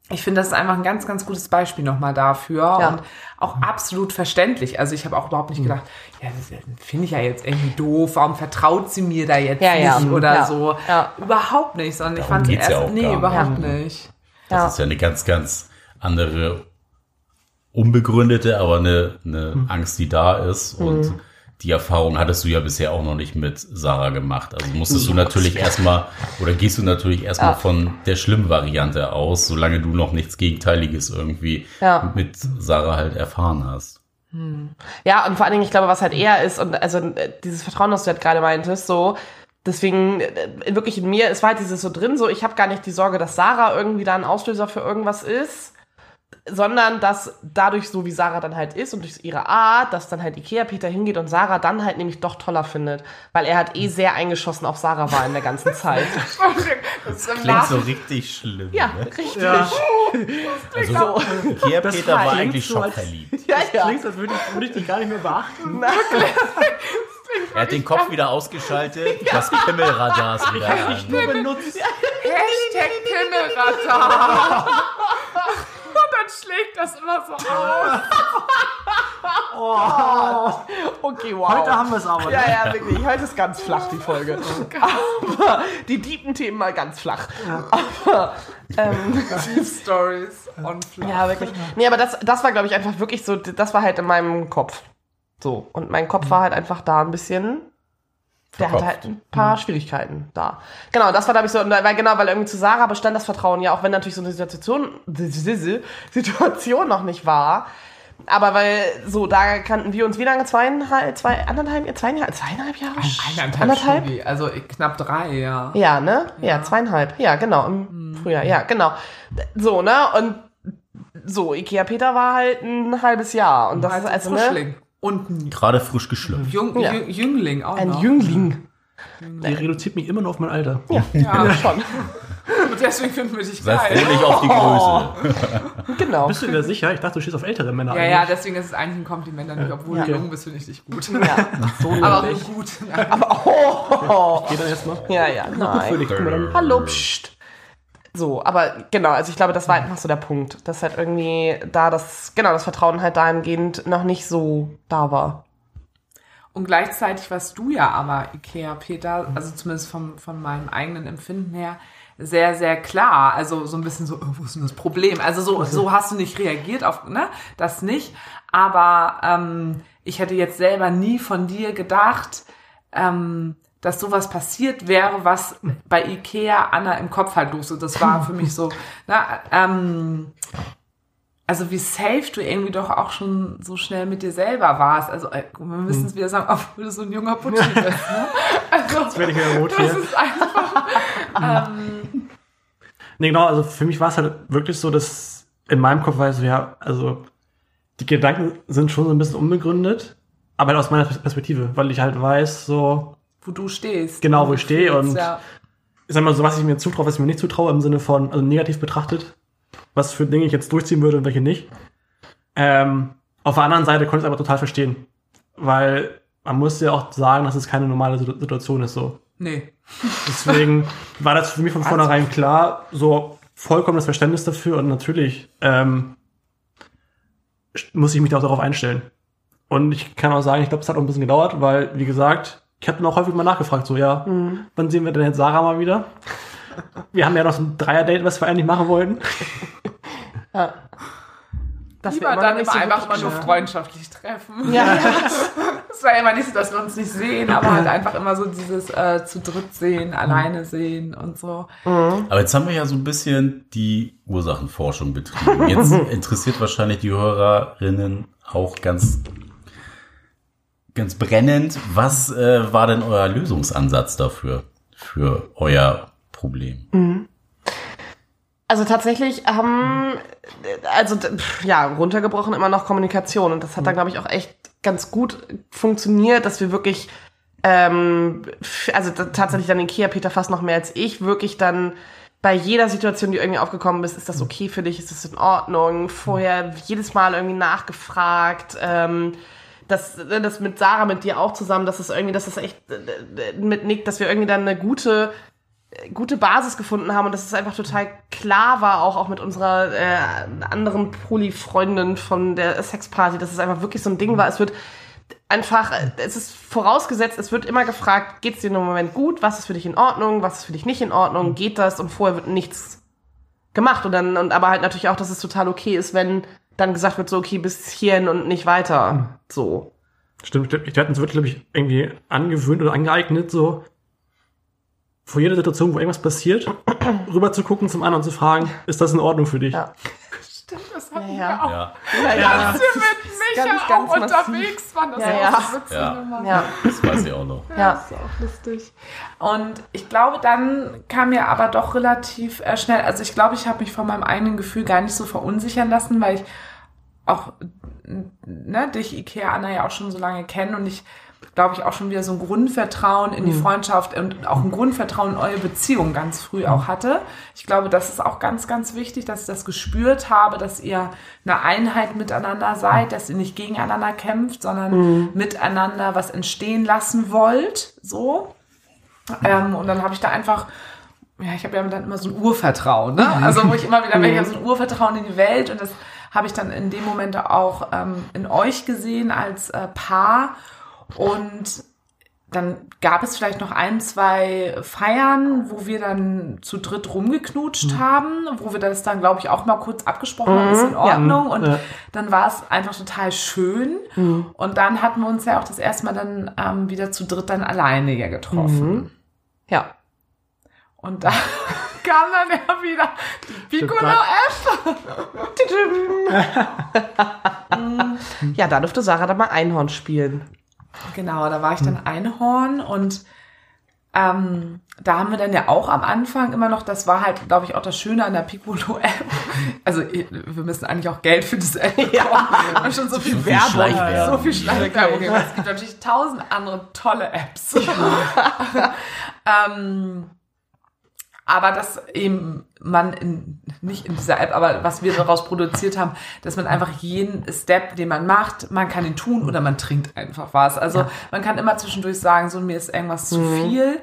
ich finde, das ist einfach ein ganz, ganz gutes Beispiel nochmal dafür Ja. und auch absolut verständlich. Also ich habe auch überhaupt nicht gedacht, ja, das finde ich ja jetzt irgendwie doof, warum vertraut sie mir da jetzt Ja, ja. nicht oder Ja. so. Ja. Überhaupt nicht, sondern ich Darum fand es geht's erst, ja auch nee, gar nicht. überhaupt nicht. Das Ja. ist ja eine ganz, ganz andere, unbegründete, aber eine, eine Angst, die da ist und die Erfahrung hattest du ja bisher auch noch nicht mit Sarah gemacht. Also musstest du natürlich erstmal oder gehst du natürlich erstmal Ja. von der schlimmen Variante aus, solange du noch nichts Gegenteiliges irgendwie Ja. mit Sarah halt erfahren hast. Ja, und vor allen Dingen, ich glaube, was halt eher ist, und also äh, dieses Vertrauen, das du halt gerade meintest, so, deswegen, äh, wirklich in mir, es war halt dieses so drin, so, ich habe gar nicht die Sorge, dass Sarah irgendwie da ein Auslöser für irgendwas ist, sondern dass dadurch, so wie Sarah dann halt ist und durch ihre Art, dass dann halt Ikea Peter hingeht und Sarah dann halt nämlich doch toller findet, weil er halt eh sehr eingeschossen auf Sarah war in der ganzen <laughs> Zeit. Das im Klingt so richtig schlimm. Ja, Ne? richtig. Ja. Also, Ikea Das Peter war eigentlich so, schockverliebt. Ja, ja. Klingt, als würde ich, würde ich dich gar nicht mehr beachten. <laughs> Er hat den Kopf wieder ausgeschaltet, das Pimmelradar ist wieder an. Nur benutzt. Hashtag Pimmelradar. <laughs> Und dann schlägt das immer so <laughs> aus. Okay, wow. Heute haben wir es aber. Ja, ne? ja, wirklich. Heute ist ganz flach, die Folge. <laughs> Aber die deepen Themen mal ganz flach. Aber, ähm, Stories on <laughs> fly. ja, wirklich. Nee, aber das, das war, glaube ich, einfach wirklich so, das war halt in meinem Kopf. So. Und mein Kopf war halt einfach da ein bisschen. Der hatte Verkopft. halt ein paar Schwierigkeiten da. Genau, das war, glaube ich, so, weil, genau, weil irgendwie zu Sarah bestand das Vertrauen ja, auch wenn natürlich so eine Situation, <laughs> Situation noch nicht war. Aber weil, so, da kannten wir uns wie lange? Zweieinhalb, zwei, anderthalb, zweieinhalb, zweieinhalb Jahre? Eineinhalb, Anderthalb? Studi, Also knapp drei, ja. Ja, ne? Ja, zweieinhalb. Ja, genau, im Mhm. Frühjahr. Ja, genau. So, ne? Und so, Ikea Peter war halt ein halbes Jahr. Und das ist also, ne? Und Gerade frisch geschlüpft. Jung, Ja. Jüng- Jüngling auch Ein noch. Jüngling. Die reduziert mich immer nur auf mein Alter. <laughs> Ja, Ja. schon. Und deswegen finden wir dich Sei geil. fröhlich auf die Größe. <laughs> Genau. Bist du dir sicher? Ich dachte, du stehst auf ältere Männer. Ja, ja, eigentlich. deswegen ist es eigentlich ein Kompliment an dich. Obwohl Ja. du jung bist, finde ich dich gut. Ja. <laughs> So Aber auch gut. Aber, oh, Geh dann jetzt mal. Ja, ja, nein. Hallo, pst. So, aber genau, also ich glaube, das war einfach so der Punkt, dass halt irgendwie da das, genau, das Vertrauen halt dahingehend noch nicht so da war. Und gleichzeitig warst du ja aber, Ikea, Peter, also zumindest vom, von meinem eigenen Empfinden her, sehr, sehr klar. Also so ein bisschen so, oh, wo ist denn das Problem? Also so, so hast du nicht reagiert auf, ne? Das nicht. Aber ähm, ich hätte jetzt selber nie von dir gedacht, ähm, dass sowas passiert wäre, was bei Ikea Anna im Kopf halt los ist. Das war für mich so, na, ähm, also wie safe du irgendwie doch auch schon so schnell mit dir selber warst. Also äh, wir müssen es wieder sagen, obwohl du so ein junger Putschi bist. Ne? <laughs> Also, Jetzt werde ich wieder rot das hier. ist einfach, Nee, genau, also für mich war es halt wirklich so, dass in meinem Kopf war es so, ja, also die Gedanken sind schon so ein bisschen unbegründet, aber halt aus meiner Perspektive, weil ich halt weiß, so, wo du stehst. Genau, wo ich stehe und- Ja. ich sag mal so, was ich mir zutraue, was ich mir nicht zutraue, im Sinne von, also negativ betrachtet, was für Dinge ich jetzt durchziehen würde und welche nicht. Ähm, auf der anderen Seite konnte ich es aber total verstehen, weil man muss ja auch sagen, dass es keine normale Situ- Situation ist, so. Nee. Deswegen <laughs> war das für mich von vornherein klar, so vollkommenes Verständnis dafür und natürlich ähm, muss ich mich auch darauf einstellen. Und ich kann auch sagen, ich glaube, es hat auch ein bisschen gedauert, weil, wie gesagt, ich habe dann auch häufig mal nachgefragt, so, ja, wann sehen wir denn jetzt Sarah mal wieder? Wir haben ja noch so ein Dreier-Date, was wir eigentlich machen wollten. <laughs> Das Lieber dann immer einfach immer nur freundschaftlich treffen. Ja, <laughs> Es war ja immer nicht so, dass wir uns nicht sehen, aber halt einfach immer so dieses äh, zu dritt sehen, alleine sehen und so. Aber jetzt haben wir ja so ein bisschen die Ursachenforschung betrieben. Jetzt <laughs> interessiert wahrscheinlich die Hörerinnen auch ganz, ganz brennend. Was äh, war denn euer Lösungsansatz dafür, für euer Problem? Also tatsächlich haben, also d- pf, ja, runtergebrochen immer noch Kommunikation. Und das hat dann, glaube ich, auch echt ganz gut funktioniert, dass wir wirklich, ähm, also tatsächlich dann Ikea Peter fast noch mehr als ich, wirklich dann bei jeder Situation, die irgendwie aufgekommen ist, ist das okay für dich, ist das in Ordnung? Vorher jedes Mal irgendwie nachgefragt. Ähm, das, das mit Sarah, mit dir auch zusammen, das ist irgendwie, das ist echt äh, mit Nick, dass wir irgendwie dann eine gute gute Basis gefunden haben und dass es einfach total klar war, auch, auch mit unserer äh, anderen Poly-Freundin von der Sexparty, dass es einfach wirklich so ein Ding war. Es wird einfach, äh, es ist vorausgesetzt, es wird immer gefragt, geht es dir im Moment gut, was ist für dich in Ordnung, was ist für dich nicht in Ordnung, geht das? Und vorher wird nichts gemacht. Und dann, und aber halt natürlich auch, dass es total okay ist, wenn dann gesagt wird, so okay, bis hierhin und nicht weiter. So. Stimmt, stimmt. Wir hatten es wirklich, glaube ich, irgendwie angewöhnt oder angeeignet, so vor jeder Situation, wo irgendwas passiert, <clears throat> rüber zu gucken zum anderen und zu fragen, ist das in Ordnung für dich? Ja. Ja, auch. Ja, Ja, Als wir mit Micha ganz, auch ganz massiv. unterwegs waren, das Ja, war ja. auch so witzig Ja. ja, das weiß ich auch noch. ja. Das ist auch lustig. Und ich glaube, dann kam mir aber doch relativ äh, schnell, also ich glaube, ich habe mich von meinem eigenen Gefühl gar nicht so verunsichern lassen, weil ich auch ne, dich, Ikea, Anna ja auch schon so lange kenne und ich glaube ich auch schon wieder so ein Grundvertrauen in die Freundschaft und auch ein Grundvertrauen in eure Beziehung ganz früh auch hatte. Ich glaube, das ist auch ganz, ganz wichtig, dass ich das gespürt habe, dass ihr eine Einheit miteinander seid, dass ihr nicht gegeneinander kämpft, sondern miteinander was entstehen lassen wollt, so. Ähm, und dann habe ich da einfach, ja, ich habe ja dann immer so ein Urvertrauen, ne? Also wo ich immer wieder, ich habe so ein Urvertrauen in die Welt und das habe ich dann in dem Moment auch ähm, in euch gesehen als äh, Paar. Und dann gab es vielleicht noch ein, zwei Feiern, wo wir dann zu dritt rumgeknutscht haben, wo wir das dann, glaube ich, auch mal kurz abgesprochen haben, ist in Ordnung. Und Ja. dann war es einfach total schön. Und dann hatten wir uns ja auch das erste Mal dann ähm, wieder zu dritt dann alleine ja getroffen. ja. Und da <laughs> kam dann ja wieder die Piccolo-App. <laughs> <laughs> Ja, da durfte Sarah dann mal Einhorn spielen. Genau, da war ich dann Einhorn und ähm, da haben wir dann ja auch am Anfang immer noch, das war halt, glaube ich, auch das Schöne an der Piccolo-App. Also wir müssen eigentlich auch Geld für diese App bekommen. Wir haben schon so viel So viel Werbung. So viel Schleichwerbung. gemacht. Es gibt natürlich tausend andere tolle Apps. <laughs> ähm, aber dass eben man in, nicht in dieser App, aber was wir daraus produziert haben, dass man einfach jeden Step, den man macht, man kann ihn tun oder man trinkt einfach was. Also man kann immer zwischendurch sagen, so mir ist irgendwas zu viel.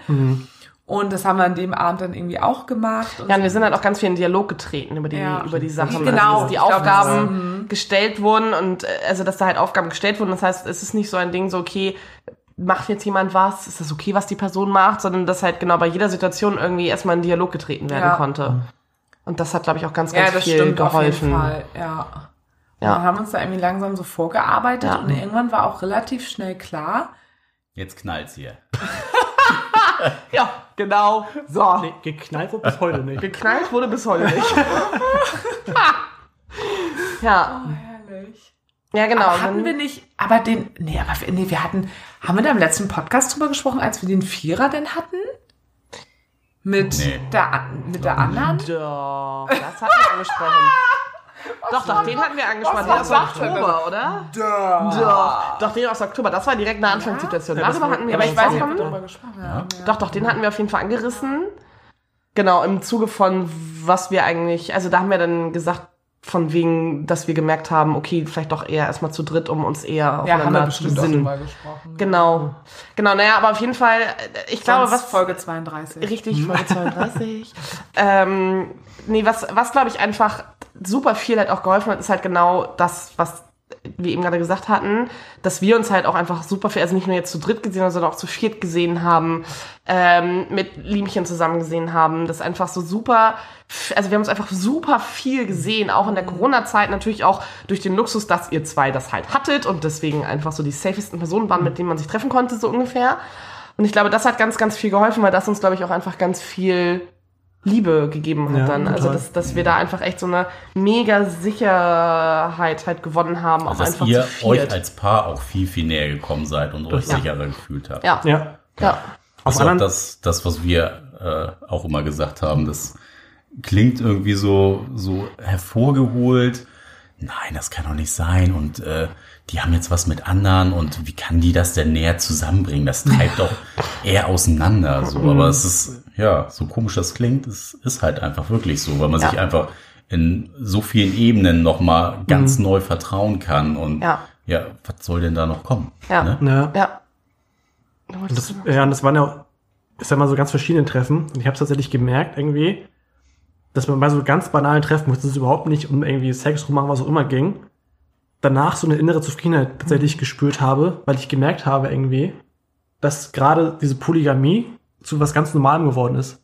Und das haben wir an dem Abend dann irgendwie auch gemacht. Und Ja, und wir sind halt auch ganz viel in Dialog getreten über die, Ja. über die Sachen. Genau, Also, die ich glaub, Aufgaben gestellt wurden und äh, also, dass da halt Aufgaben gestellt wurden. Das heißt, es ist nicht so ein Ding so, okay, macht jetzt jemand was? Ist das okay, was die Person macht? Sondern dass halt genau bei jeder Situation irgendwie erstmal in Dialog getreten werden Ja. konnte. Und das hat, glaube ich, auch ganz, ja, ganz das viel stimmt geholfen. auf jeden Fall. Ja. Ja. Wir haben uns da irgendwie langsam so vorgearbeitet Ja. und irgendwann war auch relativ schnell klar, Jetzt knallt's hier. <laughs> Ja, genau. So. Nee, geknallt wurde bis heute nicht. Geknallt wurde bis heute nicht. <laughs> ja. herrlich. Ja, genau. Aber hatten wir nicht, aber den, nee, aber wir, nee, wir hatten, haben wir da im letzten Podcast drüber gesprochen, als wir den Vierer denn hatten? Mit Nee. der, mit der anderen? Doch, das hatten wir angesprochen. Doch, doch, den hatten wir angesprochen. Den war aus? Oktober, oder? Doch. Doch, den aus Oktober. Das war direkt eine Anfangssituation. Ja, das Darüber war- hatten wir Aber ich weiß nicht, ob gesprochen. wir darüber gesprochen haben. Ja. Doch, doch, den hatten wir auf jeden Fall angerissen. Genau, im Zuge von, was wir eigentlich, also da haben wir dann gesagt, von wegen, dass wir gemerkt haben, okay, vielleicht doch eher erstmal zu dritt, um uns eher Ja, aufeinander zu bestimmt auch besinnen. drüber gesprochen. Genau. Genau, naja, aber auf jeden Fall, äh, ich glaube, Sonst was. Folge 32. Richtig, Folge 32. <laughs> ähm, nee, was, was glaube ich einfach super viel halt auch geholfen hat, ist halt genau das, was wir eben gerade gesagt hatten, dass wir uns halt auch einfach super viel, also nicht nur jetzt zu dritt gesehen haben, sondern auch zu viert gesehen haben, ähm, mit Liemchen zusammen gesehen haben, das einfach so super, also wir haben uns einfach super viel gesehen, auch in der Corona-Zeit natürlich auch durch den Luxus, dass ihr zwei das halt hattet und deswegen einfach so die safesten Personen waren, mit denen man sich treffen konnte, so ungefähr. Und ich glaube, das hat ganz, ganz viel geholfen, weil das uns, glaube ich, auch einfach ganz viel Liebe gegeben hat Ja, dann. Also, total. dass, dass wir da einfach echt so eine mega Sicherheit halt gewonnen haben, auch Also, dass einfach ihr euch als Paar auch viel, viel näher gekommen seid und euch Ja. sicherer gefühlt habt. ja, ja, Ja. Das ist auch das, das, was wir äh, auch immer gesagt haben. Das klingt irgendwie so, so hervorgeholt. Nein, das kann doch nicht sein. Und äh, die haben jetzt was mit anderen und wie kann die das denn näher zusammenbringen? Das treibt doch <laughs> eher auseinander. So, aber es ist, ja, so komisch das klingt, es ist halt einfach wirklich so, weil man Ja. sich einfach in so vielen Ebenen nochmal ganz neu vertrauen kann. Und Ja. ja, was soll denn da noch kommen? Ja. Ne? Ja. ja. Und das, ja, und das waren ja ich sag mal, so ganz verschiedene Treffen. Und ich habe tatsächlich gemerkt, irgendwie, dass man bei so ganz banalen Treffen, wo es überhaupt nicht um irgendwie Sex rummachen, was auch immer ging, danach so eine innere Zufriedenheit tatsächlich gespürt habe, weil ich gemerkt habe irgendwie, dass gerade diese Polygamie zu was ganz Normalem geworden ist.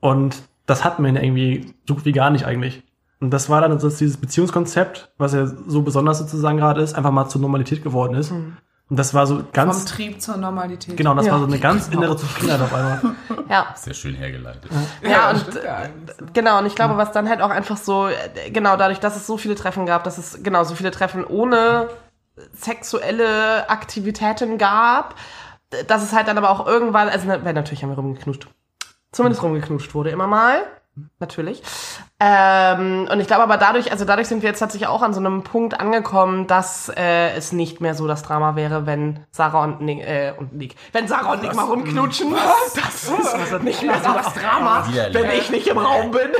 Und das hatten wir irgendwie so gut wie gar nicht eigentlich. Und das war dann so dieses Beziehungskonzept, was ja so besonders sozusagen gerade ist, einfach mal zur Normalität geworden ist. Und Und das war so Vom ganz, Trieb zur Normalität. genau, das Ja. war so eine ganz innere Zufriedenheit auf einmal. <laughs> Ja. Sehr schön hergeleitet. Ja, und ja eigentlich so. Genau, und ich glaube, was dann halt auch einfach so, äh, genau dadurch, dass es so viele Treffen gab, dass es genau so viele Treffen ohne sexuelle Aktivitäten gab, dass es halt dann aber auch irgendwann, also natürlich haben wir rumgeknutscht. Zumindest rumgeknutscht wurde immer mal. Natürlich. Ähm, und ich glaube aber dadurch, also dadurch sind wir jetzt tatsächlich auch an so einem Punkt angekommen, dass äh, es nicht mehr so das Drama wäre, wenn Sarah und Nick, äh, und Nick, wenn Sarah und Nick mal rumknutschen. Das ist nicht mehr so das Drama, wenn ich nicht im Raum bin.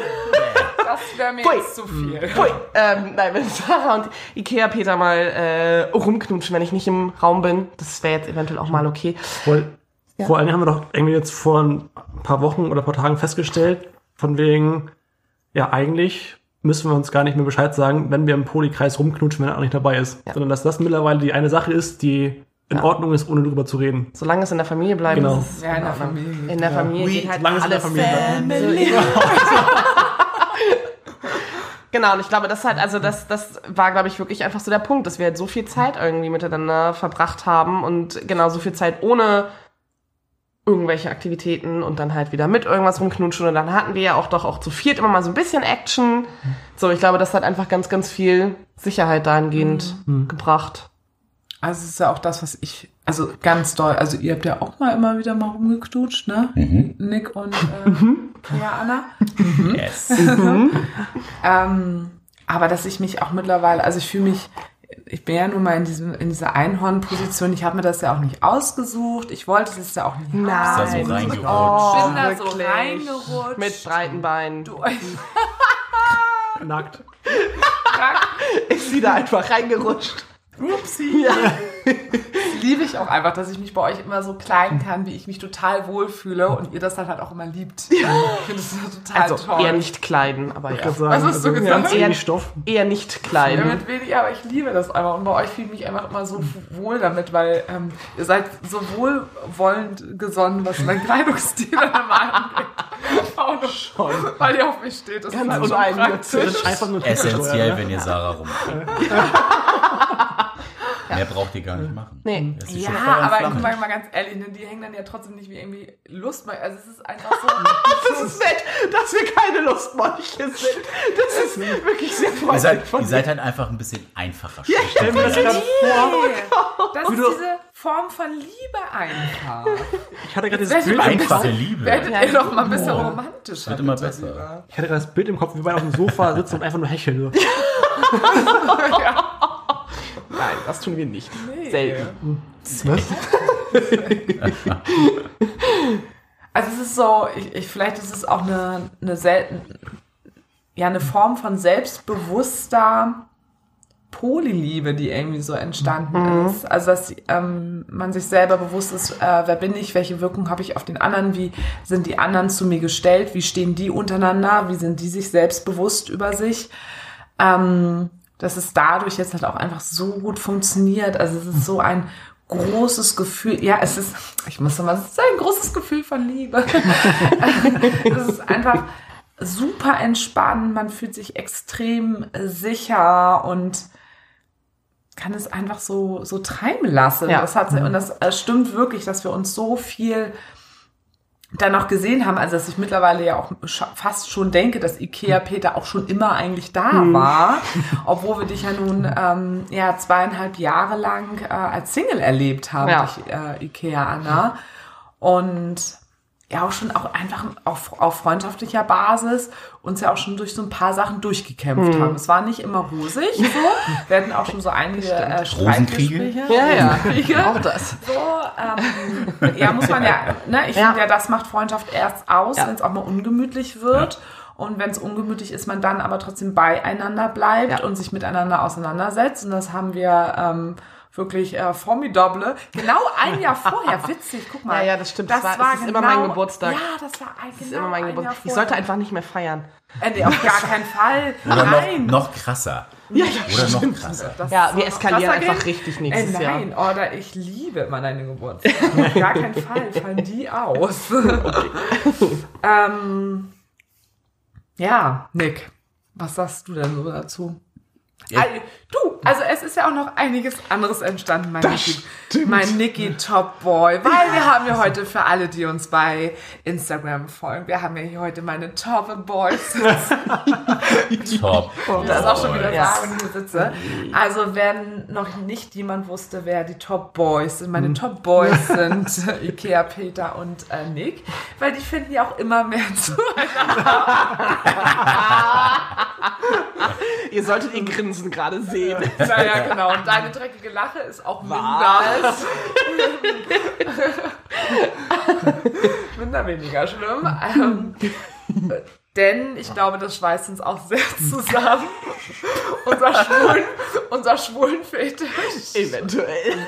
Das wäre mir Pui. jetzt zu viel. Pui. Ähm, nein, wenn Sarah und Ikea Peter mal äh, rumknutschen, wenn ich nicht im Raum bin, das wäre jetzt eventuell auch mal okay. Vor, vor allem haben wir doch irgendwie jetzt vor ein paar Wochen oder ein paar Tagen festgestellt, von wegen, ja, eigentlich müssen wir uns gar nicht mehr Bescheid sagen, wenn wir im Polykreis rumknutschen, wenn er auch nicht dabei ist. Ja. Sondern dass das mittlerweile die eine Sache ist, die in Ordnung ist, ohne darüber zu reden. Solange es in der Familie bleibt, Genau. ist es Ja, in der. Familie. In der Familie geht halt Solange es in der Familie bleibt. <laughs> Genau, und ich glaube, das halt, also das, das war, glaube ich, wirklich einfach so der Punkt, dass wir halt so viel Zeit irgendwie miteinander verbracht haben und genau so viel Zeit ohne irgendwelche Aktivitäten und dann halt wieder mit irgendwas rumknutschen und dann hatten wir ja auch doch auch zu viert immer mal so ein bisschen Action. So, ich glaube, das hat einfach ganz, ganz viel Sicherheit dahingehend gebracht. Also es ist ja auch das, was ich, also ganz doll, also ihr habt ja auch mal immer wieder mal rumgeknutscht, ne? Nick und äh, <laughs> ja, Anna. <laughs> Yes. <laughs> Ähm, aber dass ich mich auch mittlerweile, also ich fühle mich, ich bin ja nun mal in, diesem, in dieser Einhorn-Position, ich habe mir das ja auch nicht ausgesucht, ich wollte das ja auch nicht Nein. haben. Ist da so reingerutscht. Ich bin da so reingerutscht. Mit breiten Beinen. <laughs> Nackt. Ist sie da einfach reingerutscht. Upsi. liebe ich auch einfach, dass ich mich bei euch immer so kleiden kann, wie ich mich total wohlfühle und ihr das dann halt auch immer liebt. Ich finde das total Also toll. eher nicht kleiden, aber ja. Ich würde sagen, Was hast du also gesagt? ganz Eher- Stoff. Eher nicht Ja, kleiden. mit wenig, aber ich liebe das einfach. Und bei euch fühle ich mich einfach immer so wohl damit, weil ähm, ihr seid so wohlwollend gesonnen, was mein Kleidungsstil dann immer angeht. Auch noch schon. Weil ihr auf mich steht. Das Ganz ist halt praktisch. Sind einfach nur Essentiell, wenn ihr Sarah rumkommt. <laughs> Mehr braucht ihr gar nicht machen. Nee. Das ist Ja, aber guck mal, mal ganz ehrlich, ne, die hängen dann ja trotzdem nicht wie irgendwie Lust. Also es ist einfach so. <laughs> Das ist nett, dass wir keine Lustmolche sind. Das ist wirklich sehr Ihr freundlich seid, von ihr seid halt einfach ein bisschen einfacher. Stell mir das gerade vor. Das ist diese Form von Liebe einfach. Ich hatte gerade dieses Welche Bild im Einfache Kopf. Liebe. Werdet Ja. ihr doch mal ein bisschen Oh. romantischer. Wird immer besser. Ich hatte gerade das Bild im Kopf, wie wir beide auf dem Sofa sitzen und einfach nur hecheln. So. <laughs> Das tun wir nicht. Selten. <laughs> Also es ist so, ich, ich, vielleicht ist es auch eine, eine selten, ja, eine Form von selbstbewusster Polyliebe, die irgendwie so entstanden ist. Also dass ähm, man sich selber bewusst ist, äh, wer bin ich, welche Wirkung habe ich auf den anderen, wie sind die anderen zu mir gestellt, wie stehen die untereinander, wie sind die sich selbstbewusst über sich. Ähm, dass es dadurch jetzt halt auch einfach so gut funktioniert. Also es ist so ein großes Gefühl. Ja, es ist, ich muss mal, es ist ein großes Gefühl von Liebe. <laughs> es ist einfach super entspannt. Man fühlt sich extrem sicher und kann es einfach so, so treiben lassen. Ja. Das hat, und das äh, stimmt wirklich, dass wir uns so viel dann noch gesehen haben, also dass ich mittlerweile ja auch fast schon denke, dass Ikea Peter auch schon immer eigentlich da war, obwohl wir dich ja nun ähm, ja zweieinhalb Jahre lang äh, als Single erlebt haben, Ja. dich, äh, Ikea Anna und ja auch schon auch einfach auf, auf freundschaftlicher Basis uns ja auch schon durch so ein paar Sachen durchgekämpft haben. Es war nicht immer rosig, so. <laughs> Wir hatten auch schon so einige äh? Streitgespräche. Ja, ja. Auch das. So, ähm, ja, muss man ja, ne, ich Ja. finde ja, das macht Freundschaft erst aus, Ja. wenn es auch mal ungemütlich wird. Und wenn es ungemütlich ist, man dann aber trotzdem beieinander bleibt Ja. und sich miteinander auseinandersetzt. Und das haben wir ähm, wirklich äh, formidable. Genau ein Jahr vorher, <laughs> witzig, guck mal. Ja, ja, das stimmt. Das war- es ist immer mein Geburtstag. Ja, das war ein, Das genau ist immer mein ein Geburtstag. Ich sollte einfach nicht mehr feiern. Äh, nee, auf gar keinen Fall. <laughs> Oder Nein. noch, noch krasser. Ja, ja, Oder noch krasser. Das Ja, wir eskalieren einfach gehen? richtig Äh, nächstes Jahr. nein, oder ich liebe immer deine Geburtstage. Auf gar keinen Fall fallen die aus. <laughs> ähm, ja, Nick, was sagst du denn so dazu? Ja. Äh, du, Also es ist ja auch noch einiges anderes entstanden, mein Niki, mein Niki Top Boy, weil wir haben ja heute für alle, die uns bei Instagram folgen, wir haben ja hier heute meine Top Boys sitzen. <laughs> Top. <laughs> Das ist auch schon wieder wahr, wenn ich hier sitze. Also wenn noch nicht jemand wusste, wer die Top Boys sind, meine Top Boys sind äh, Ikea, Peter und äh, Nick, weil die finden ja auch immer mehr zu. <laughs> Ihr solltet ihr Grinsen gerade sehen. <laughs> Naja, genau. Und deine dreckige Lache ist auch minder. minder weniger schlimm. Ähm, äh, denn ich glaube, das schweißt uns auch sehr zusammen. unser Schwulen, unser Schwulenfetisch. Eventuell.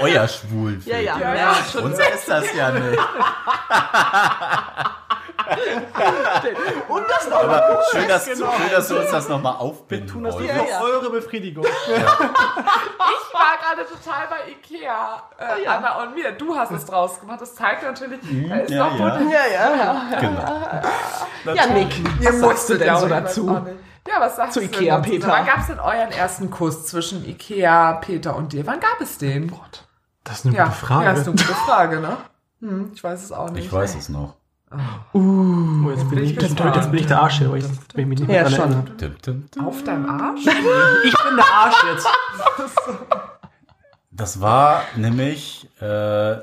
Euer Schwul. Ja, ja. Ja, ja, ja. schon. Unser ist das ja nicht. <laughs> <laughs> Und das noch. Aber schön, dass, Genau. schön, dass du uns das nochmal aufbinden Tun das für ja. eure Befriedigung. <laughs> Ich war gerade total bei Ikea, äh, Ja. Anna und mir. Du hast es draus gemacht. Das zeigt natürlich, da ist ja, noch ja. Ja, ja. Genau. Ja, Nick, was sagst du denn so dazu? Ja, was sagst Zu du Ikea, denn? Peter? Wann gab es denn euren ersten Kuss zwischen Ikea, Peter und dir? Wann gab es den? Das ist eine Ja, gute Frage. ja, ist eine gute Frage, ne? Hm, ich weiß es auch nicht. Ich weiß es noch. Oh, jetzt, bin ich, ich jetzt, jetzt bin ich der Arsch hier, aber ich bin mich nicht mehr Ja, schon. Auf deinem Arsch? <laughs> Ich bin der Arsch jetzt. <laughs> Das war nämlich äh,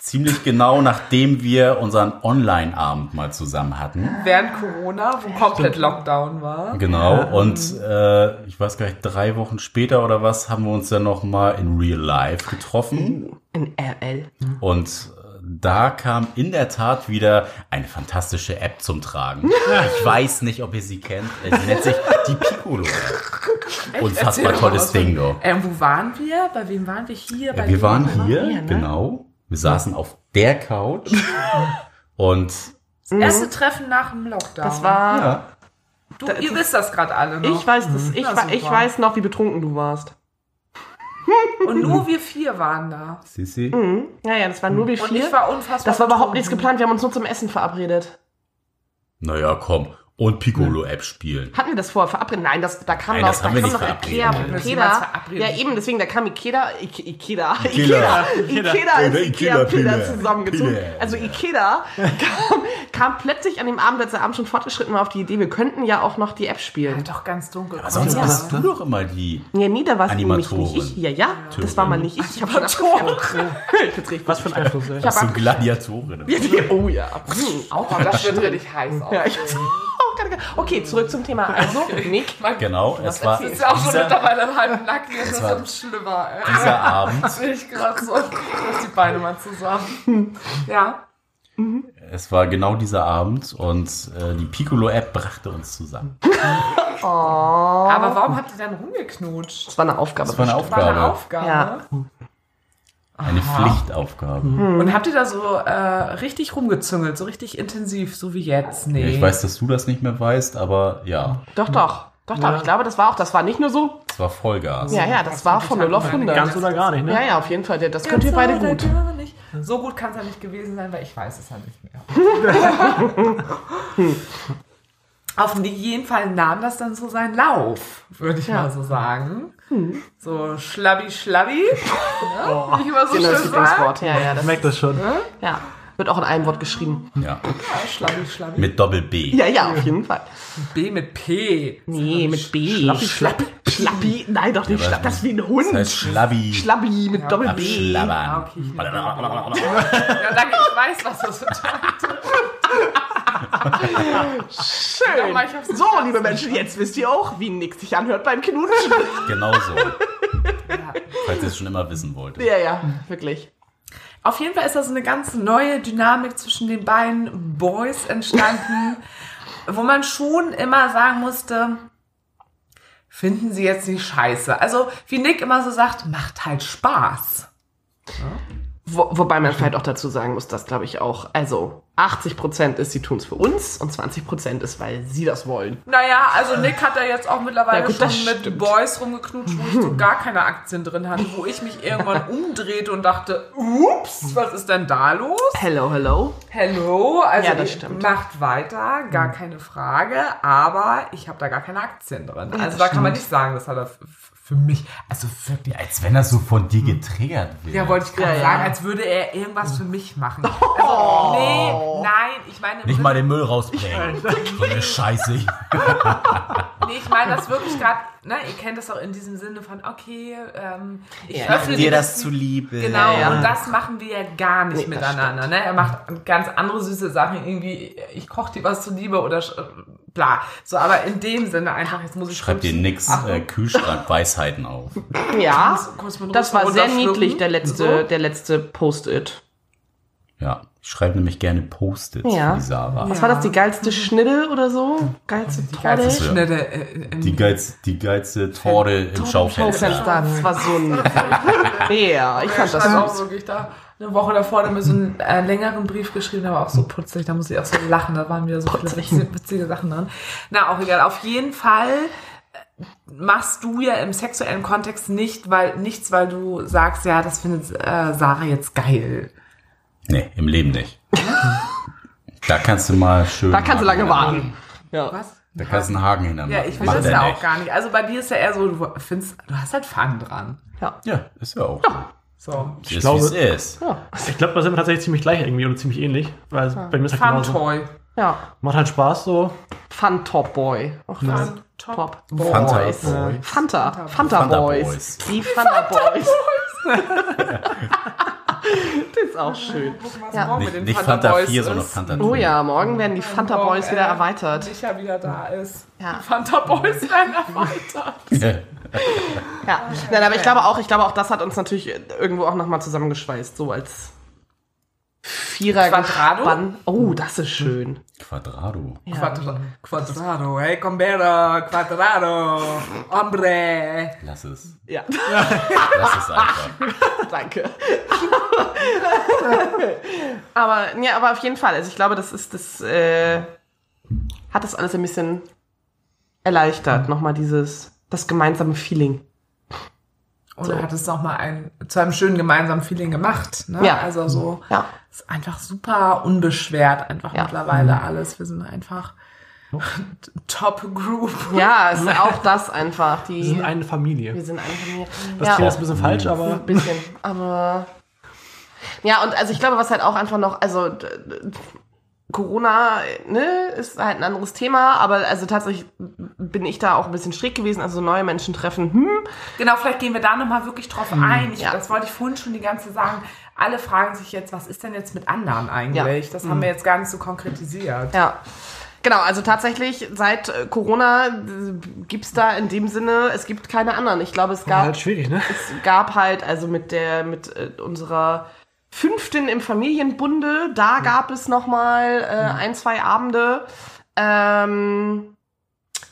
ziemlich genau nachdem wir unseren Online-Abend mal zusammen hatten. Während Corona, wo komplett Lockdown war. Genau. Und äh, ich weiß gar nicht, drei Wochen später oder was haben wir uns dann noch mal in Real Life getroffen. In RL. Und äh, da kam in der Tat wieder eine fantastische App zum Tragen. Ich <laughs> weiß nicht, ob ihr sie kennt. Äh, Sie nennt sich die Piccolo. Unfassbar tolles Ding, doch. Ähm, wo waren wir? Bei wem waren wir hier? Bei Ja, wir waren hier, Hier, ne? genau. Wir saßen auf der Couch und Das erste Treffen nach dem Lockdown. Das war. ja, Du, ihr wisst das gerade alle noch. Ich weiß das. Ich, wa- ich super. weiß noch, wie betrunken du warst. Und nur wir vier waren da. Sissi. Ja, ja, das waren nur wir Und vier. ich war unfassbar Das war überhaupt nichts geplant. Wir haben uns nur zum Essen verabredet. Naja, komm. Und Piccolo-App spielen. Hatten wir das vorher verabredet? Nein, das, da kam Nein, noch, das da haben wir kam nicht noch verabredet. Ikea, ist Ikeda. Ja, eben, deswegen, da kam Ikeda, Ike- Ikeda, Ikeda. Ikeda, Ikeda Oder Ikea-Pillar zusammengezogen. Also Ikeda kam, kam plötzlich an dem Abend, als der Abend schon fortgeschritten war, auf die Idee, wir könnten ja auch noch die App spielen. Doch ganz dunkel. Aber sonst Ja. bist du doch immer die. Ja, nee, da war es nämlich Animatorin. nicht ich. Ja, ja, das war mal nicht ich. Ich habe schon <laughs> richtig Was für ein Einfluss. Ich hab So ab- Gladiatorin. Oh ja. Auch das wird richtig heiß. Ja, ich Okay, zurück zum Thema. <laughs> Also, Nick. Genau, es war Das ist ja auch schon dieser, mittlerweile halb nackt. Jetzt ist war- es schlimmer. Ey. dieser Abend. Sehe ich gerade so. Die Beine mal zusammen. <laughs> Ja. Es war genau dieser Abend und äh, die Piccolo-App brachte uns zusammen. <laughs> Aber warum habt ihr dann rumgeknutscht? Das war eine Aufgabe. Das war eine War eine Aufgabe. Aufgabe. Ja. Eine Pflichtaufgabe. Und habt ihr da so äh, richtig rumgezüngelt, so richtig intensiv, so wie jetzt? Nee. Ich weiß, dass du das nicht mehr weißt, aber ja, Doch, doch. Doch, doch. Ich glaube, das war auch, das war nicht nur so. es war Vollgas. Ja, ja, das war von 0 auf 100. Ganz oder gar nicht, ne? Ja, ja, auf jeden Fall. Das könnt ihr beide gut. Nicht. So gut kann es ja nicht gewesen sein, weil ich weiß es ja nicht mehr. <laughs> Auf jeden Fall nahm das dann so seinen Lauf, würde ich Ja. mal so sagen. So schlabbi schlabbi, <laughs> ne? wie ich immer so Genau, das schön. Lieblingswort. Ja, ja, das merke das schon. ja. wird auch in einem Wort geschrieben. Ja. Ja, schlabbi schlabbi. Mit Doppel-B. Ja, ja, auf jeden Fall. B mit P. Nee, mit B. Schlappi, Schlappi. Schlappi. Nein, doch nicht Ja. Das ist wie ein Hund. Das heißt Schlabbi. Schlabbi mit Doppel B. Abschlabbern. Ah, okay, Ja, danke, ich weiß, was das bedeutet. <laughs> Schön. Nicht So, liebe Menschen, jetzt wisst ihr auch, wie Nick sich anhört beim Knutschen. Genau so. Falls ihr es schon immer wissen wolltet. ja, ja, wirklich. Auf jeden Fall ist da so eine ganz neue Dynamik zwischen den beiden Boys entstanden, <laughs> wo man schon immer sagen musste, finden sie jetzt nicht scheiße. Also, wie Nick immer so sagt, macht halt Spaß. Wo, wobei man vielleicht auch dazu sagen muss, dass glaube ich auch, also 80 Prozent ist, sie tun es für uns und 20 Prozent ist, weil sie das wollen. Naja, also Nick hat da jetzt auch mittlerweile Ja, gut, schon mit stimmt. Boys rumgeknutscht, wo ich so <laughs> gar keine Aktien drin hatte, wo ich mich irgendwann <laughs> umdrehte und dachte, ups, was ist denn da los? Hello, hello. Hello, also Ja, das stimmt. macht weiter, gar keine Frage, aber ich habe da gar keine Aktien drin. Also da kann man nicht sagen, das hat er f- für mich, also wirklich, Als wenn das so von dir getriggert wird. ja, wollte ich gerade Ja, ja. sagen, als würde er irgendwas für mich machen. Also, nee, nein, ich meine, Nicht mal den Müll rausbringen. so eine Scheiße. <laughs> nee, ich meine das wirklich gerade, ne, ihr kennt das auch in diesem Sinne von, okay, ähm, ich öffne Dir das zuliebe. Genau, Ja. und das machen wir ja gar nicht Nee, miteinander. Ne? Er macht ganz andere süße Sachen, irgendwie, ich koche dir was zuliebe oder bla. So, aber in dem Sinne einfach, jetzt muss ich Schreib dir nix Achtung. äh, Kühlschrank-Weisheiten auf. <laughs> Ja, das war sehr niedlich, der letzte, So. der letzte Post-it. Ja, ich schreibe nämlich gerne Post-its Ja. für die Sarah. Was war das, die geilste Schnitte oder so? Geilste Die geilste Torte? Schnitte. Äh, in- Die, geiz, die geilste Torte im Schaufenster. Schaufenster, das war so ein... Ja, <laughs> ich fand das stand auch süß. wirklich da. Eine Woche davor hat mir so einen äh, längeren Brief geschrieben, der war auch so putzig, da musste ich auch so lachen, da waren wieder so viele witzige, witzige Sachen drin. Na, auch egal. Auf jeden Fall äh, machst du ja im sexuellen Kontext nicht, weil nichts, weil du sagst, ja, das findet äh, Sarah jetzt geil. Nee, im Leben nicht. Da kannst du mal schön. Da kannst du lange warten. Ja. Was? Da kannst du einen Haken hintermachen. Ja, ich will Macht das ja auch nicht. gar nicht. Also bei dir ist ja eher so, du findest, du hast halt Fun dran. Ja, ist ja auch. So. So. Ist, glaube- es ist. Ich glaube, da sind wir tatsächlich ziemlich gleich irgendwie und ziemlich ähnlich. Weil bei mir ist halt Fun genauso. Toy. Ja. Macht halt Spaß so. Fun Top Boy. Ach, Fun Top, Top Fanta Boys. Boy. Fanta. Fanta, Fanta Boys. Boys. Die Fanta Boys. <laughs> das ist auch schön. Ja. Nicht, nicht Fanta 4, sondern Fanta 2. Oh ja, morgen werden die Fanta Boys wieder erweitert. Micha wieder da ist. Ja. Die Fanta Boys werden erweitert. <laughs> Ja. Nein, aber ich glaube auch, ich glaube auch, das hat uns natürlich irgendwo auch nochmal zusammengeschweißt, so als Vierer Quadrado? Gespann. Oh, das ist schön. Quadrado. Quadra Quadrado, hey, Combera, Quadrado, Hombre. Lass es. Ja, Lass es einfach. <laughs> danke. <laughs> aber ja, aber auf jeden Fall. Also ich glaube, das ist das äh, hat das alles ein bisschen erleichtert. Nochmal dieses das gemeinsame Feeling. Und So. hat es nochmal ein, zu einem schönen gemeinsamen Feeling gemacht. Ne? Ja. Also so, Ja. ist einfach super unbeschwert, einfach Ja. mittlerweile alles. Wir sind einfach <laughs> Top Group. Ja, es ist auch das einfach. Die, Wir sind eine Familie. wir sind eine Familie. Das ja. klingt jetzt ein bisschen falsch, aber Ein bisschen, aber <laughs> ja, und also ich glaube, was halt auch einfach noch, also Corona, ne, ist halt ein anderes Thema, aber also tatsächlich bin ich da auch ein bisschen schräg gewesen, also neue Menschen treffen, hm, Genau, vielleicht gehen wir da nochmal wirklich drauf ein. Ich, Ja. Das wollte ich vorhin schon die ganze Zeit sagen. Alle fragen sich jetzt, was ist denn jetzt mit anderen eigentlich? Das haben wir jetzt gar nicht so konkretisiert. ja. Genau, also tatsächlich seit äh, Corona äh, gibt's da in dem Sinne, es gibt keine anderen. Ich glaube, es gab halt schwierig, ne? es gab halt, also mit der, mit äh, unserer fünften im Familienbunde, da gab es noch mal äh, ein, zwei Abende. Ähm,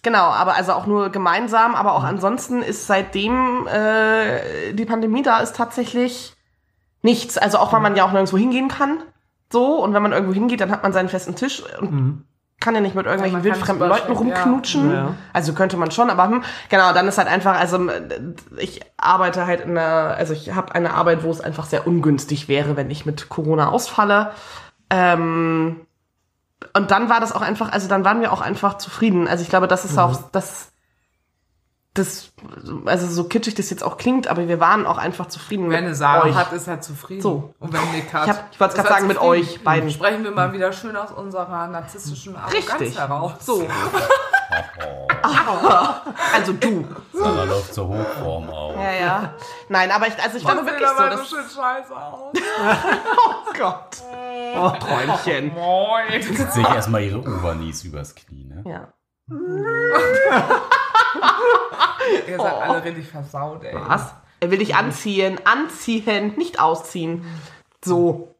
genau, aber also auch nur gemeinsam, aber auch ansonsten ist seitdem äh, die Pandemie da ist tatsächlich nichts. Also auch weil man ja auch nirgendwo hingehen kann. So, und wenn man irgendwo hingeht, dann hat man seinen festen Tisch und kann ja nicht mit irgendwelchen wildfremden Leuten rumknutschen. Ja. Also könnte man schon, aber hm, genau, dann ist halt einfach, also äh, ich arbeite halt in einer, also ich habe eine Arbeit, wo es einfach sehr ungünstig wäre, wenn ich mit Corona ausfalle. Ähm, und dann war das auch einfach, also dann waren wir auch einfach zufrieden. Also ich glaube, das ist Mhm. auch das, das, also so kitschig das jetzt auch klingt, aber wir waren auch einfach zufrieden Wenn eine mit Sarah euch. hat, ist er zufrieden. So. Und wenn Nick hat, Ich hab- ich ist grad er sagen, mit euch beiden. Sprechen wir mal wieder schön aus unserer narzisstischen Arroganz Richtig. heraus. So. <laughs> <laughs> also du. Sarah läuft zur Hochform auf. Ja, ja. Nein, aber ich, also ich glaube Das sieht wirklich so, aber dass, so schön scheiße aus. <laughs> oh Gott. Oh, Träumchen. Moin. Zieht sich erstmal ihre Overknees übers Knie, ne? Ja. <laughs> Ihr seid alle richtig versaut, ey. Was? Er will dich anziehen, anziehen, nicht ausziehen. So.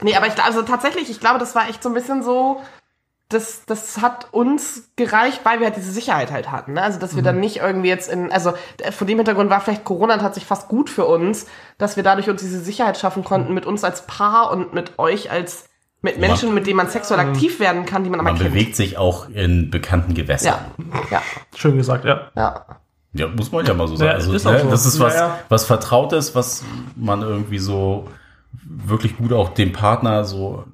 Nee, aber ich glaube, also tatsächlich, ich glaube, das war echt so ein bisschen so, das, das hat uns gereicht, weil wir halt diese Sicherheit halt hatten. Ne? Also, dass wir dann nicht irgendwie jetzt in, also von dem Hintergrund war vielleicht Corona tatsächlich fast gut für uns, dass wir dadurch uns diese Sicherheit schaffen konnten mit uns als Paar und mit euch als mit Menschen, mit denen man sexuell aktiv werden kann, die man aber Man kennt. bewegt sich auch in bekannten Gewässern. Ja, ja, Schön gesagt, ja. ja. Ja, muss man ja mal so sagen. Ja, also, ist ne, so. Das ist was, Ja, ja. was Vertrautes, was man irgendwie so wirklich gut auch dem Partner so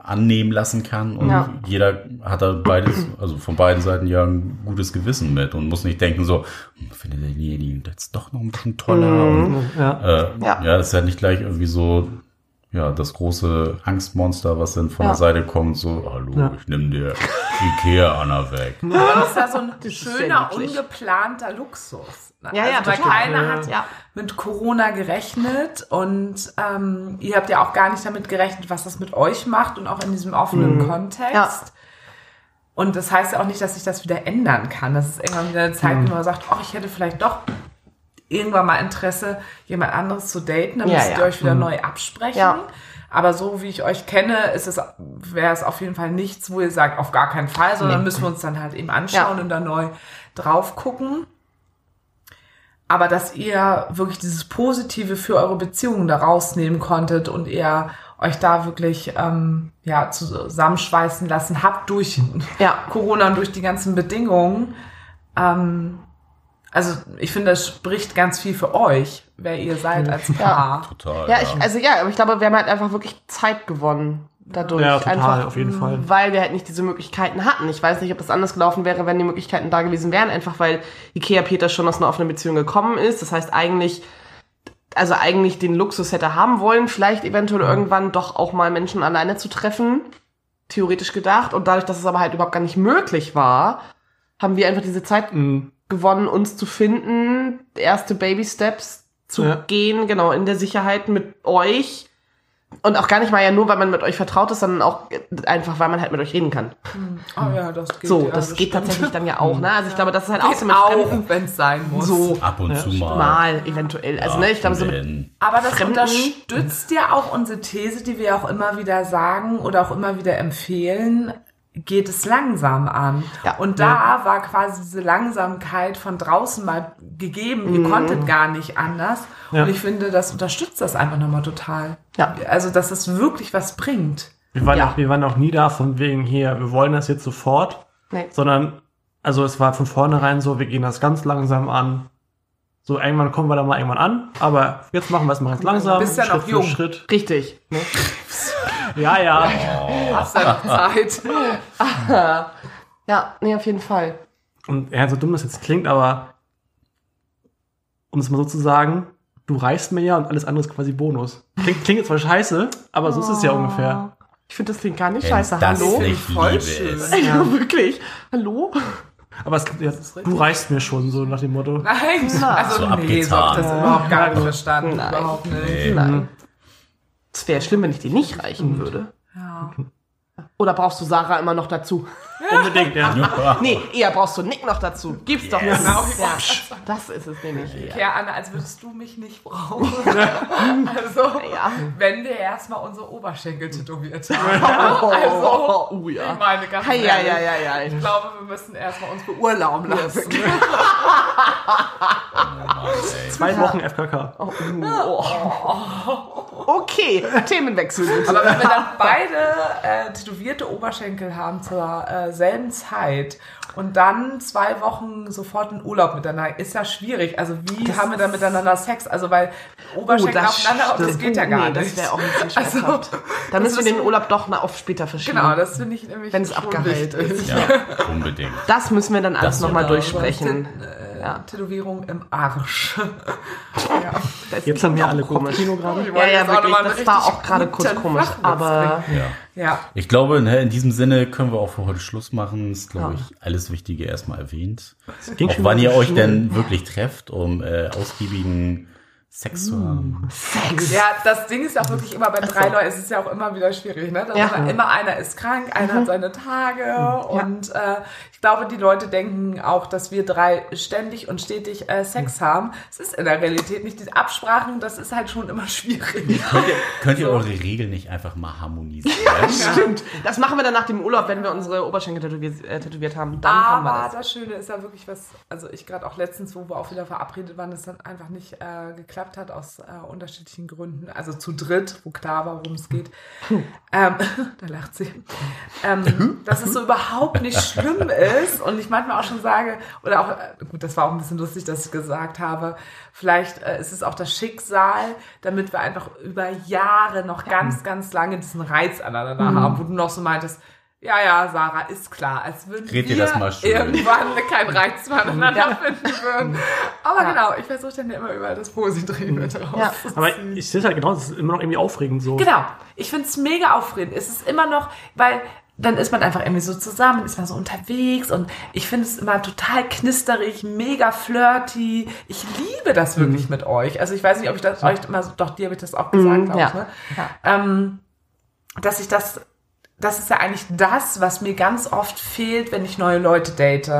annehmen lassen kann. Und Ja. jeder hat da beides, also von beiden Seiten ja ein gutes Gewissen mit und muss nicht denken so, hm, findet denjenigen jetzt doch noch ein bisschen toller. Und, Ja. äh, Ja. ja. das ist ja nicht gleich irgendwie so, ja, das große Angstmonster, was dann von Ja. der Seite kommt, so, hallo, Ja. ich nimm dir Ikea-Anna weg. Aber das ist ja so ein schöner, ungeplanter Luxus. ne? Ja, ja, also, weil total. keiner hat Ja. mit Corona gerechnet und ähm, ihr habt ja auch gar nicht damit gerechnet, was das mit euch macht und auch in diesem offenen Kontext. Ja. Und das heißt ja auch nicht, dass sich das wieder ändern kann. Das ist irgendwann wieder eine Zeit, wo man sagt, oh, ich hätte vielleicht doch irgendwann mal Interesse, jemand anderes zu daten. Dann Ja, müsst ja. ihr euch wieder neu absprechen. Ja. Aber so wie ich euch kenne, ist es, wäre es auf jeden Fall nichts, wo ihr sagt, auf gar keinen Fall, sondern müssen wir uns dann halt eben anschauen Ja. und dann neu drauf gucken. Aber dass ihr wirklich dieses Positive für eure Beziehungen da rausnehmen konntet und ihr euch da wirklich ähm, ja, zusammenschweißen lassen habt durch Ja. Corona und durch die ganzen Bedingungen. Ähm, also ich finde, das spricht ganz viel für euch, wer ihr seid als Paar. Total. Ja, ich, also ja, aber ich glaube, wir haben halt einfach wirklich Zeit gewonnen dadurch. Ja, total, einfach, auf jeden Fall. Weil wir halt nicht diese Möglichkeiten hatten. Ich weiß nicht, ob das anders gelaufen wäre, wenn die Möglichkeiten da gewesen wären, einfach weil Ikea Peter schon aus einer offenen Beziehung gekommen ist. Das heißt eigentlich, also eigentlich den Luxus hätte haben wollen, vielleicht eventuell irgendwann doch auch mal Menschen alleine zu treffen. Theoretisch gedacht. Und dadurch, dass es aber halt überhaupt gar nicht möglich war, haben wir einfach diese Zeit Mhm. Gewonnen, uns zu finden, erste Baby Steps zu Ja. gehen, genau, in der Sicherheit mit euch. Und auch gar nicht mal ja nur, weil man mit euch vertraut ist, sondern auch einfach, weil man halt mit euch reden kann. Oh ja, das geht. So, ja, das geht stimmt. tatsächlich dann ja auch, ne? Also ich glaube, das ist halt auch Geht so mit Fremden. auch, wenn es sein muss. So, Ab und zu mal. mal, eventuell. Also, ne, ich glaube, so mit, Aber das Fremden- unterstützt ja auch unsere These, die wir auch immer wieder sagen oder auch immer wieder empfehlen, geht es langsam an. Ja. Und da war quasi diese Langsamkeit von draußen mal gegeben. Mhm. Ihr konntet gar nicht anders. Ja. Und ich finde, das unterstützt das einfach nochmal total. Ja. Also, dass es wirklich was bringt. Wir waren, Ja. auch, wir waren auch nie da von wegen hier, wir wollen das jetzt sofort, nee. sondern, also es war von vornherein so, wir gehen das ganz langsam an. So, irgendwann kommen wir da mal irgendwann an, aber jetzt machen wir es mal ganz langsam, bist ja Schritt noch für jung. Schritt. Richtig. Ne? <laughs> Ja, ja. <laughs> Hast ja noch Zeit. <laughs> Ja, nee, auf jeden Fall. Und ja, so dumm das jetzt klingt, aber um es mal so zu sagen, du reichst mir ja und alles andere ist quasi Bonus. Klingt, klingt jetzt zwar scheiße, aber so ist es ja ungefähr. Ich finde, das klingt gar nicht Wenn scheiße. das Hallo? nicht Voll Liebe schön. ist. <laughs> Ja, wirklich. Hallo? Aber es, ja, du reichst mir schon, so nach dem Motto. Nein, also So nee, so hab ich das abgetan. überhaupt gar nicht verstanden. Nein. Überhaupt nicht. Nee. Nein. Es wäre schlimm, wenn ich dir nicht reichen würde. Ja. Oder brauchst du Sarah immer noch dazu? Unbedingt, ja. Nee, eher brauchst du Nick noch dazu. Gib's doch. Yes. Genau. Ja, das ist es nämlich. Ja, Anna, als würdest du mich nicht brauchen. <laughs> also, Ja. wenn wir erstmal unsere Oberschenkel tätowiert haben. <laughs> Also, oh, ich ja. meine ganz Hey, ja, ja, ja, ja. Ich glaube, wir müssen erstmal uns beurlauben lassen. <laughs> Zwei Wochen FKK. Oh, Okay, Themenwechsel. bitte. Aber wenn wir dann beide äh, tätowierte Oberschenkel haben zur äh, selben Zeit und dann zwei Wochen sofort in Urlaub miteinander, ist ja schwierig. Also wie haben wir dann miteinander Sex? Also weil Oberschenkel aufeinander, das stimmt. geht ja gar nee, nicht. Das wäre auch ein bisschen <laughs> Also. Dann das müssen wir den Urlaub doch mal auf später verschieben. Genau, das finde ich nämlich Wenn es schon abgeheilt ist. Ja, <laughs> unbedingt. Das müssen wir dann alles Das nochmal genau. durchsprechen. Äh, Ja. Tätowierung im Arsch. <laughs> ja. Jetzt haben wir alle Kopfkino gerade. Ja, ja, wirklich. Das war auch gerade kurz komisch. Aber. Ja. Ja. Ich glaube, ne, in diesem Sinne können wir auch für heute Schluss machen. Ist, glaube Ja. ich, alles Wichtige erstmal erwähnt. ging Auch schon wann ihr euch denn wirklich trefft, um äh, ausgiebigen Sex zu haben. Ja, das Ding ist ja auch wirklich immer bei drei Leuten, es ist ja auch immer wieder schwierig, ne? Dass Ja. immer, immer einer ist krank, einer hat seine Tage und äh, ich glaube, die Leute denken auch, dass wir drei ständig und stetig äh, Sex haben. Es ist in der Realität nicht. Die Absprachen, das ist halt schon immer schwierig. Könnt ihr, könnt ihr <laughs> eure Regeln nicht einfach mal harmonisieren? Stimmt. Das machen wir dann nach dem Urlaub, wenn wir unsere Oberschenkel tätowiert, äh, tätowiert haben. Dann haben wir Aber das. das. Schöne ist ja wirklich was, also ich gerade auch letztens, wo wir auch wieder verabredet waren, das dann einfach nicht äh, geklappt hat aus äh, unterschiedlichen Gründen. Also zu dritt, wo klar war, worum es geht. Ähm, <laughs> da lacht sie. Ähm, dass es so überhaupt nicht schlimm ist und ich manchmal auch schon sage, oder auch, äh, gut, das war auch ein bisschen lustig, dass ich gesagt habe, vielleicht äh, ist es auch das Schicksal, damit wir einfach über Jahre noch ganz, ganz lange diesen Reiz aneinander haben, wo du noch so meintest, ja, ja, Sarah, ist klar, als würden Red wir dir das mal schön. irgendwann keinen Reiz mehr aneinander finden würden. Aber Ja. genau, ich versuche dann ja immer überall das Positive mit raus. Ja. Aber ich sehe es halt genau, das ist immer noch irgendwie aufregend so. Genau, ich finde es mega aufregend. Es ist immer noch, weil dann ist man einfach irgendwie so zusammen, ist man so unterwegs und ich finde es immer total knisterig, mega flirty. Ich liebe das wirklich mit euch. Also ich weiß nicht, ob ich das euch immer so, doch dir habe ich das auch gesagt, glaub ja. ich, ne? Ja. ähm, dass ich das, das ist ja eigentlich das, was mir ganz oft fehlt, wenn ich neue Leute date.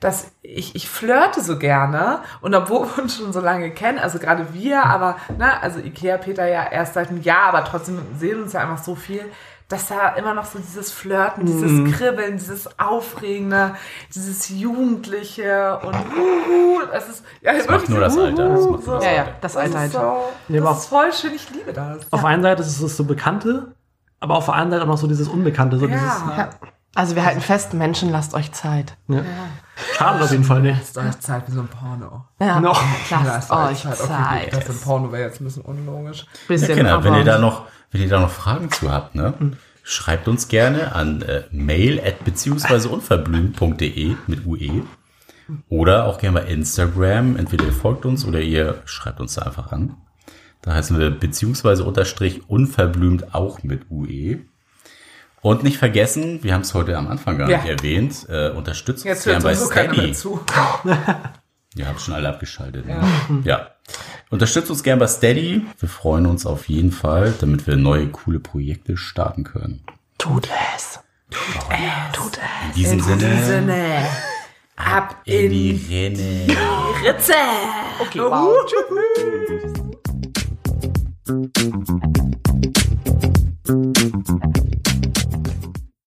Dass ich, ich flirte so gerne und obwohl wir uns schon so lange kennen, also gerade wir, aber, ne, also Ikea Peter ja erst seit einem Jahr, aber trotzdem sehen uns ja einfach so viel, dass da immer noch so dieses Flirten, dieses Kribbeln, dieses Aufregende, dieses Jugendliche und uh, das ist ja Das macht nur das Alter. Das macht nur das Ja, ja, Alter. das Das alte ist, halt. so, das ist voll schön, ich liebe das. Auf der einen Seite ist es so Bekannte, aber auf der anderen Seite auch noch so dieses Unbekannte. So dieses, Ja. Ja. Also wir halten fest, Menschen, lasst euch Zeit. Schadet auf jeden Fall nicht. Lasst euch Zeit wie so ein Porno. Ja. Noch. Lasst euch Zeit. Okay, Zeit. gut, das im Porno wäre jetzt ein bisschen unlogisch. Ja, Bisschen Kinder, wenn ihr da noch, wenn ihr da noch Fragen zu habt, ne, schreibt uns gerne an äh, mail at beziehungsweise unverblümt.de mit UE. Oder auch gerne bei Instagram. Entweder ihr folgt uns oder ihr schreibt uns da einfach an. Da heißen wir beziehungsweise unterstrich unverblümt auch mit UE. Und nicht vergessen, wir haben es heute am Anfang gar Ja. nicht erwähnt, äh, unterstützt uns Jetzt hört bei Steady. <laughs> Ihr habt schon alle abgeschaltet. Ja. ja. Unterstützt uns gerne bei Steady. Wir freuen uns auf jeden Fall, damit wir neue coole Projekte starten können. Tut es. Tut es. In diesem In Sinne, diesem Sinne, ab in in die die Rinne. Ritze. Okay, wow. Tschüss. Musik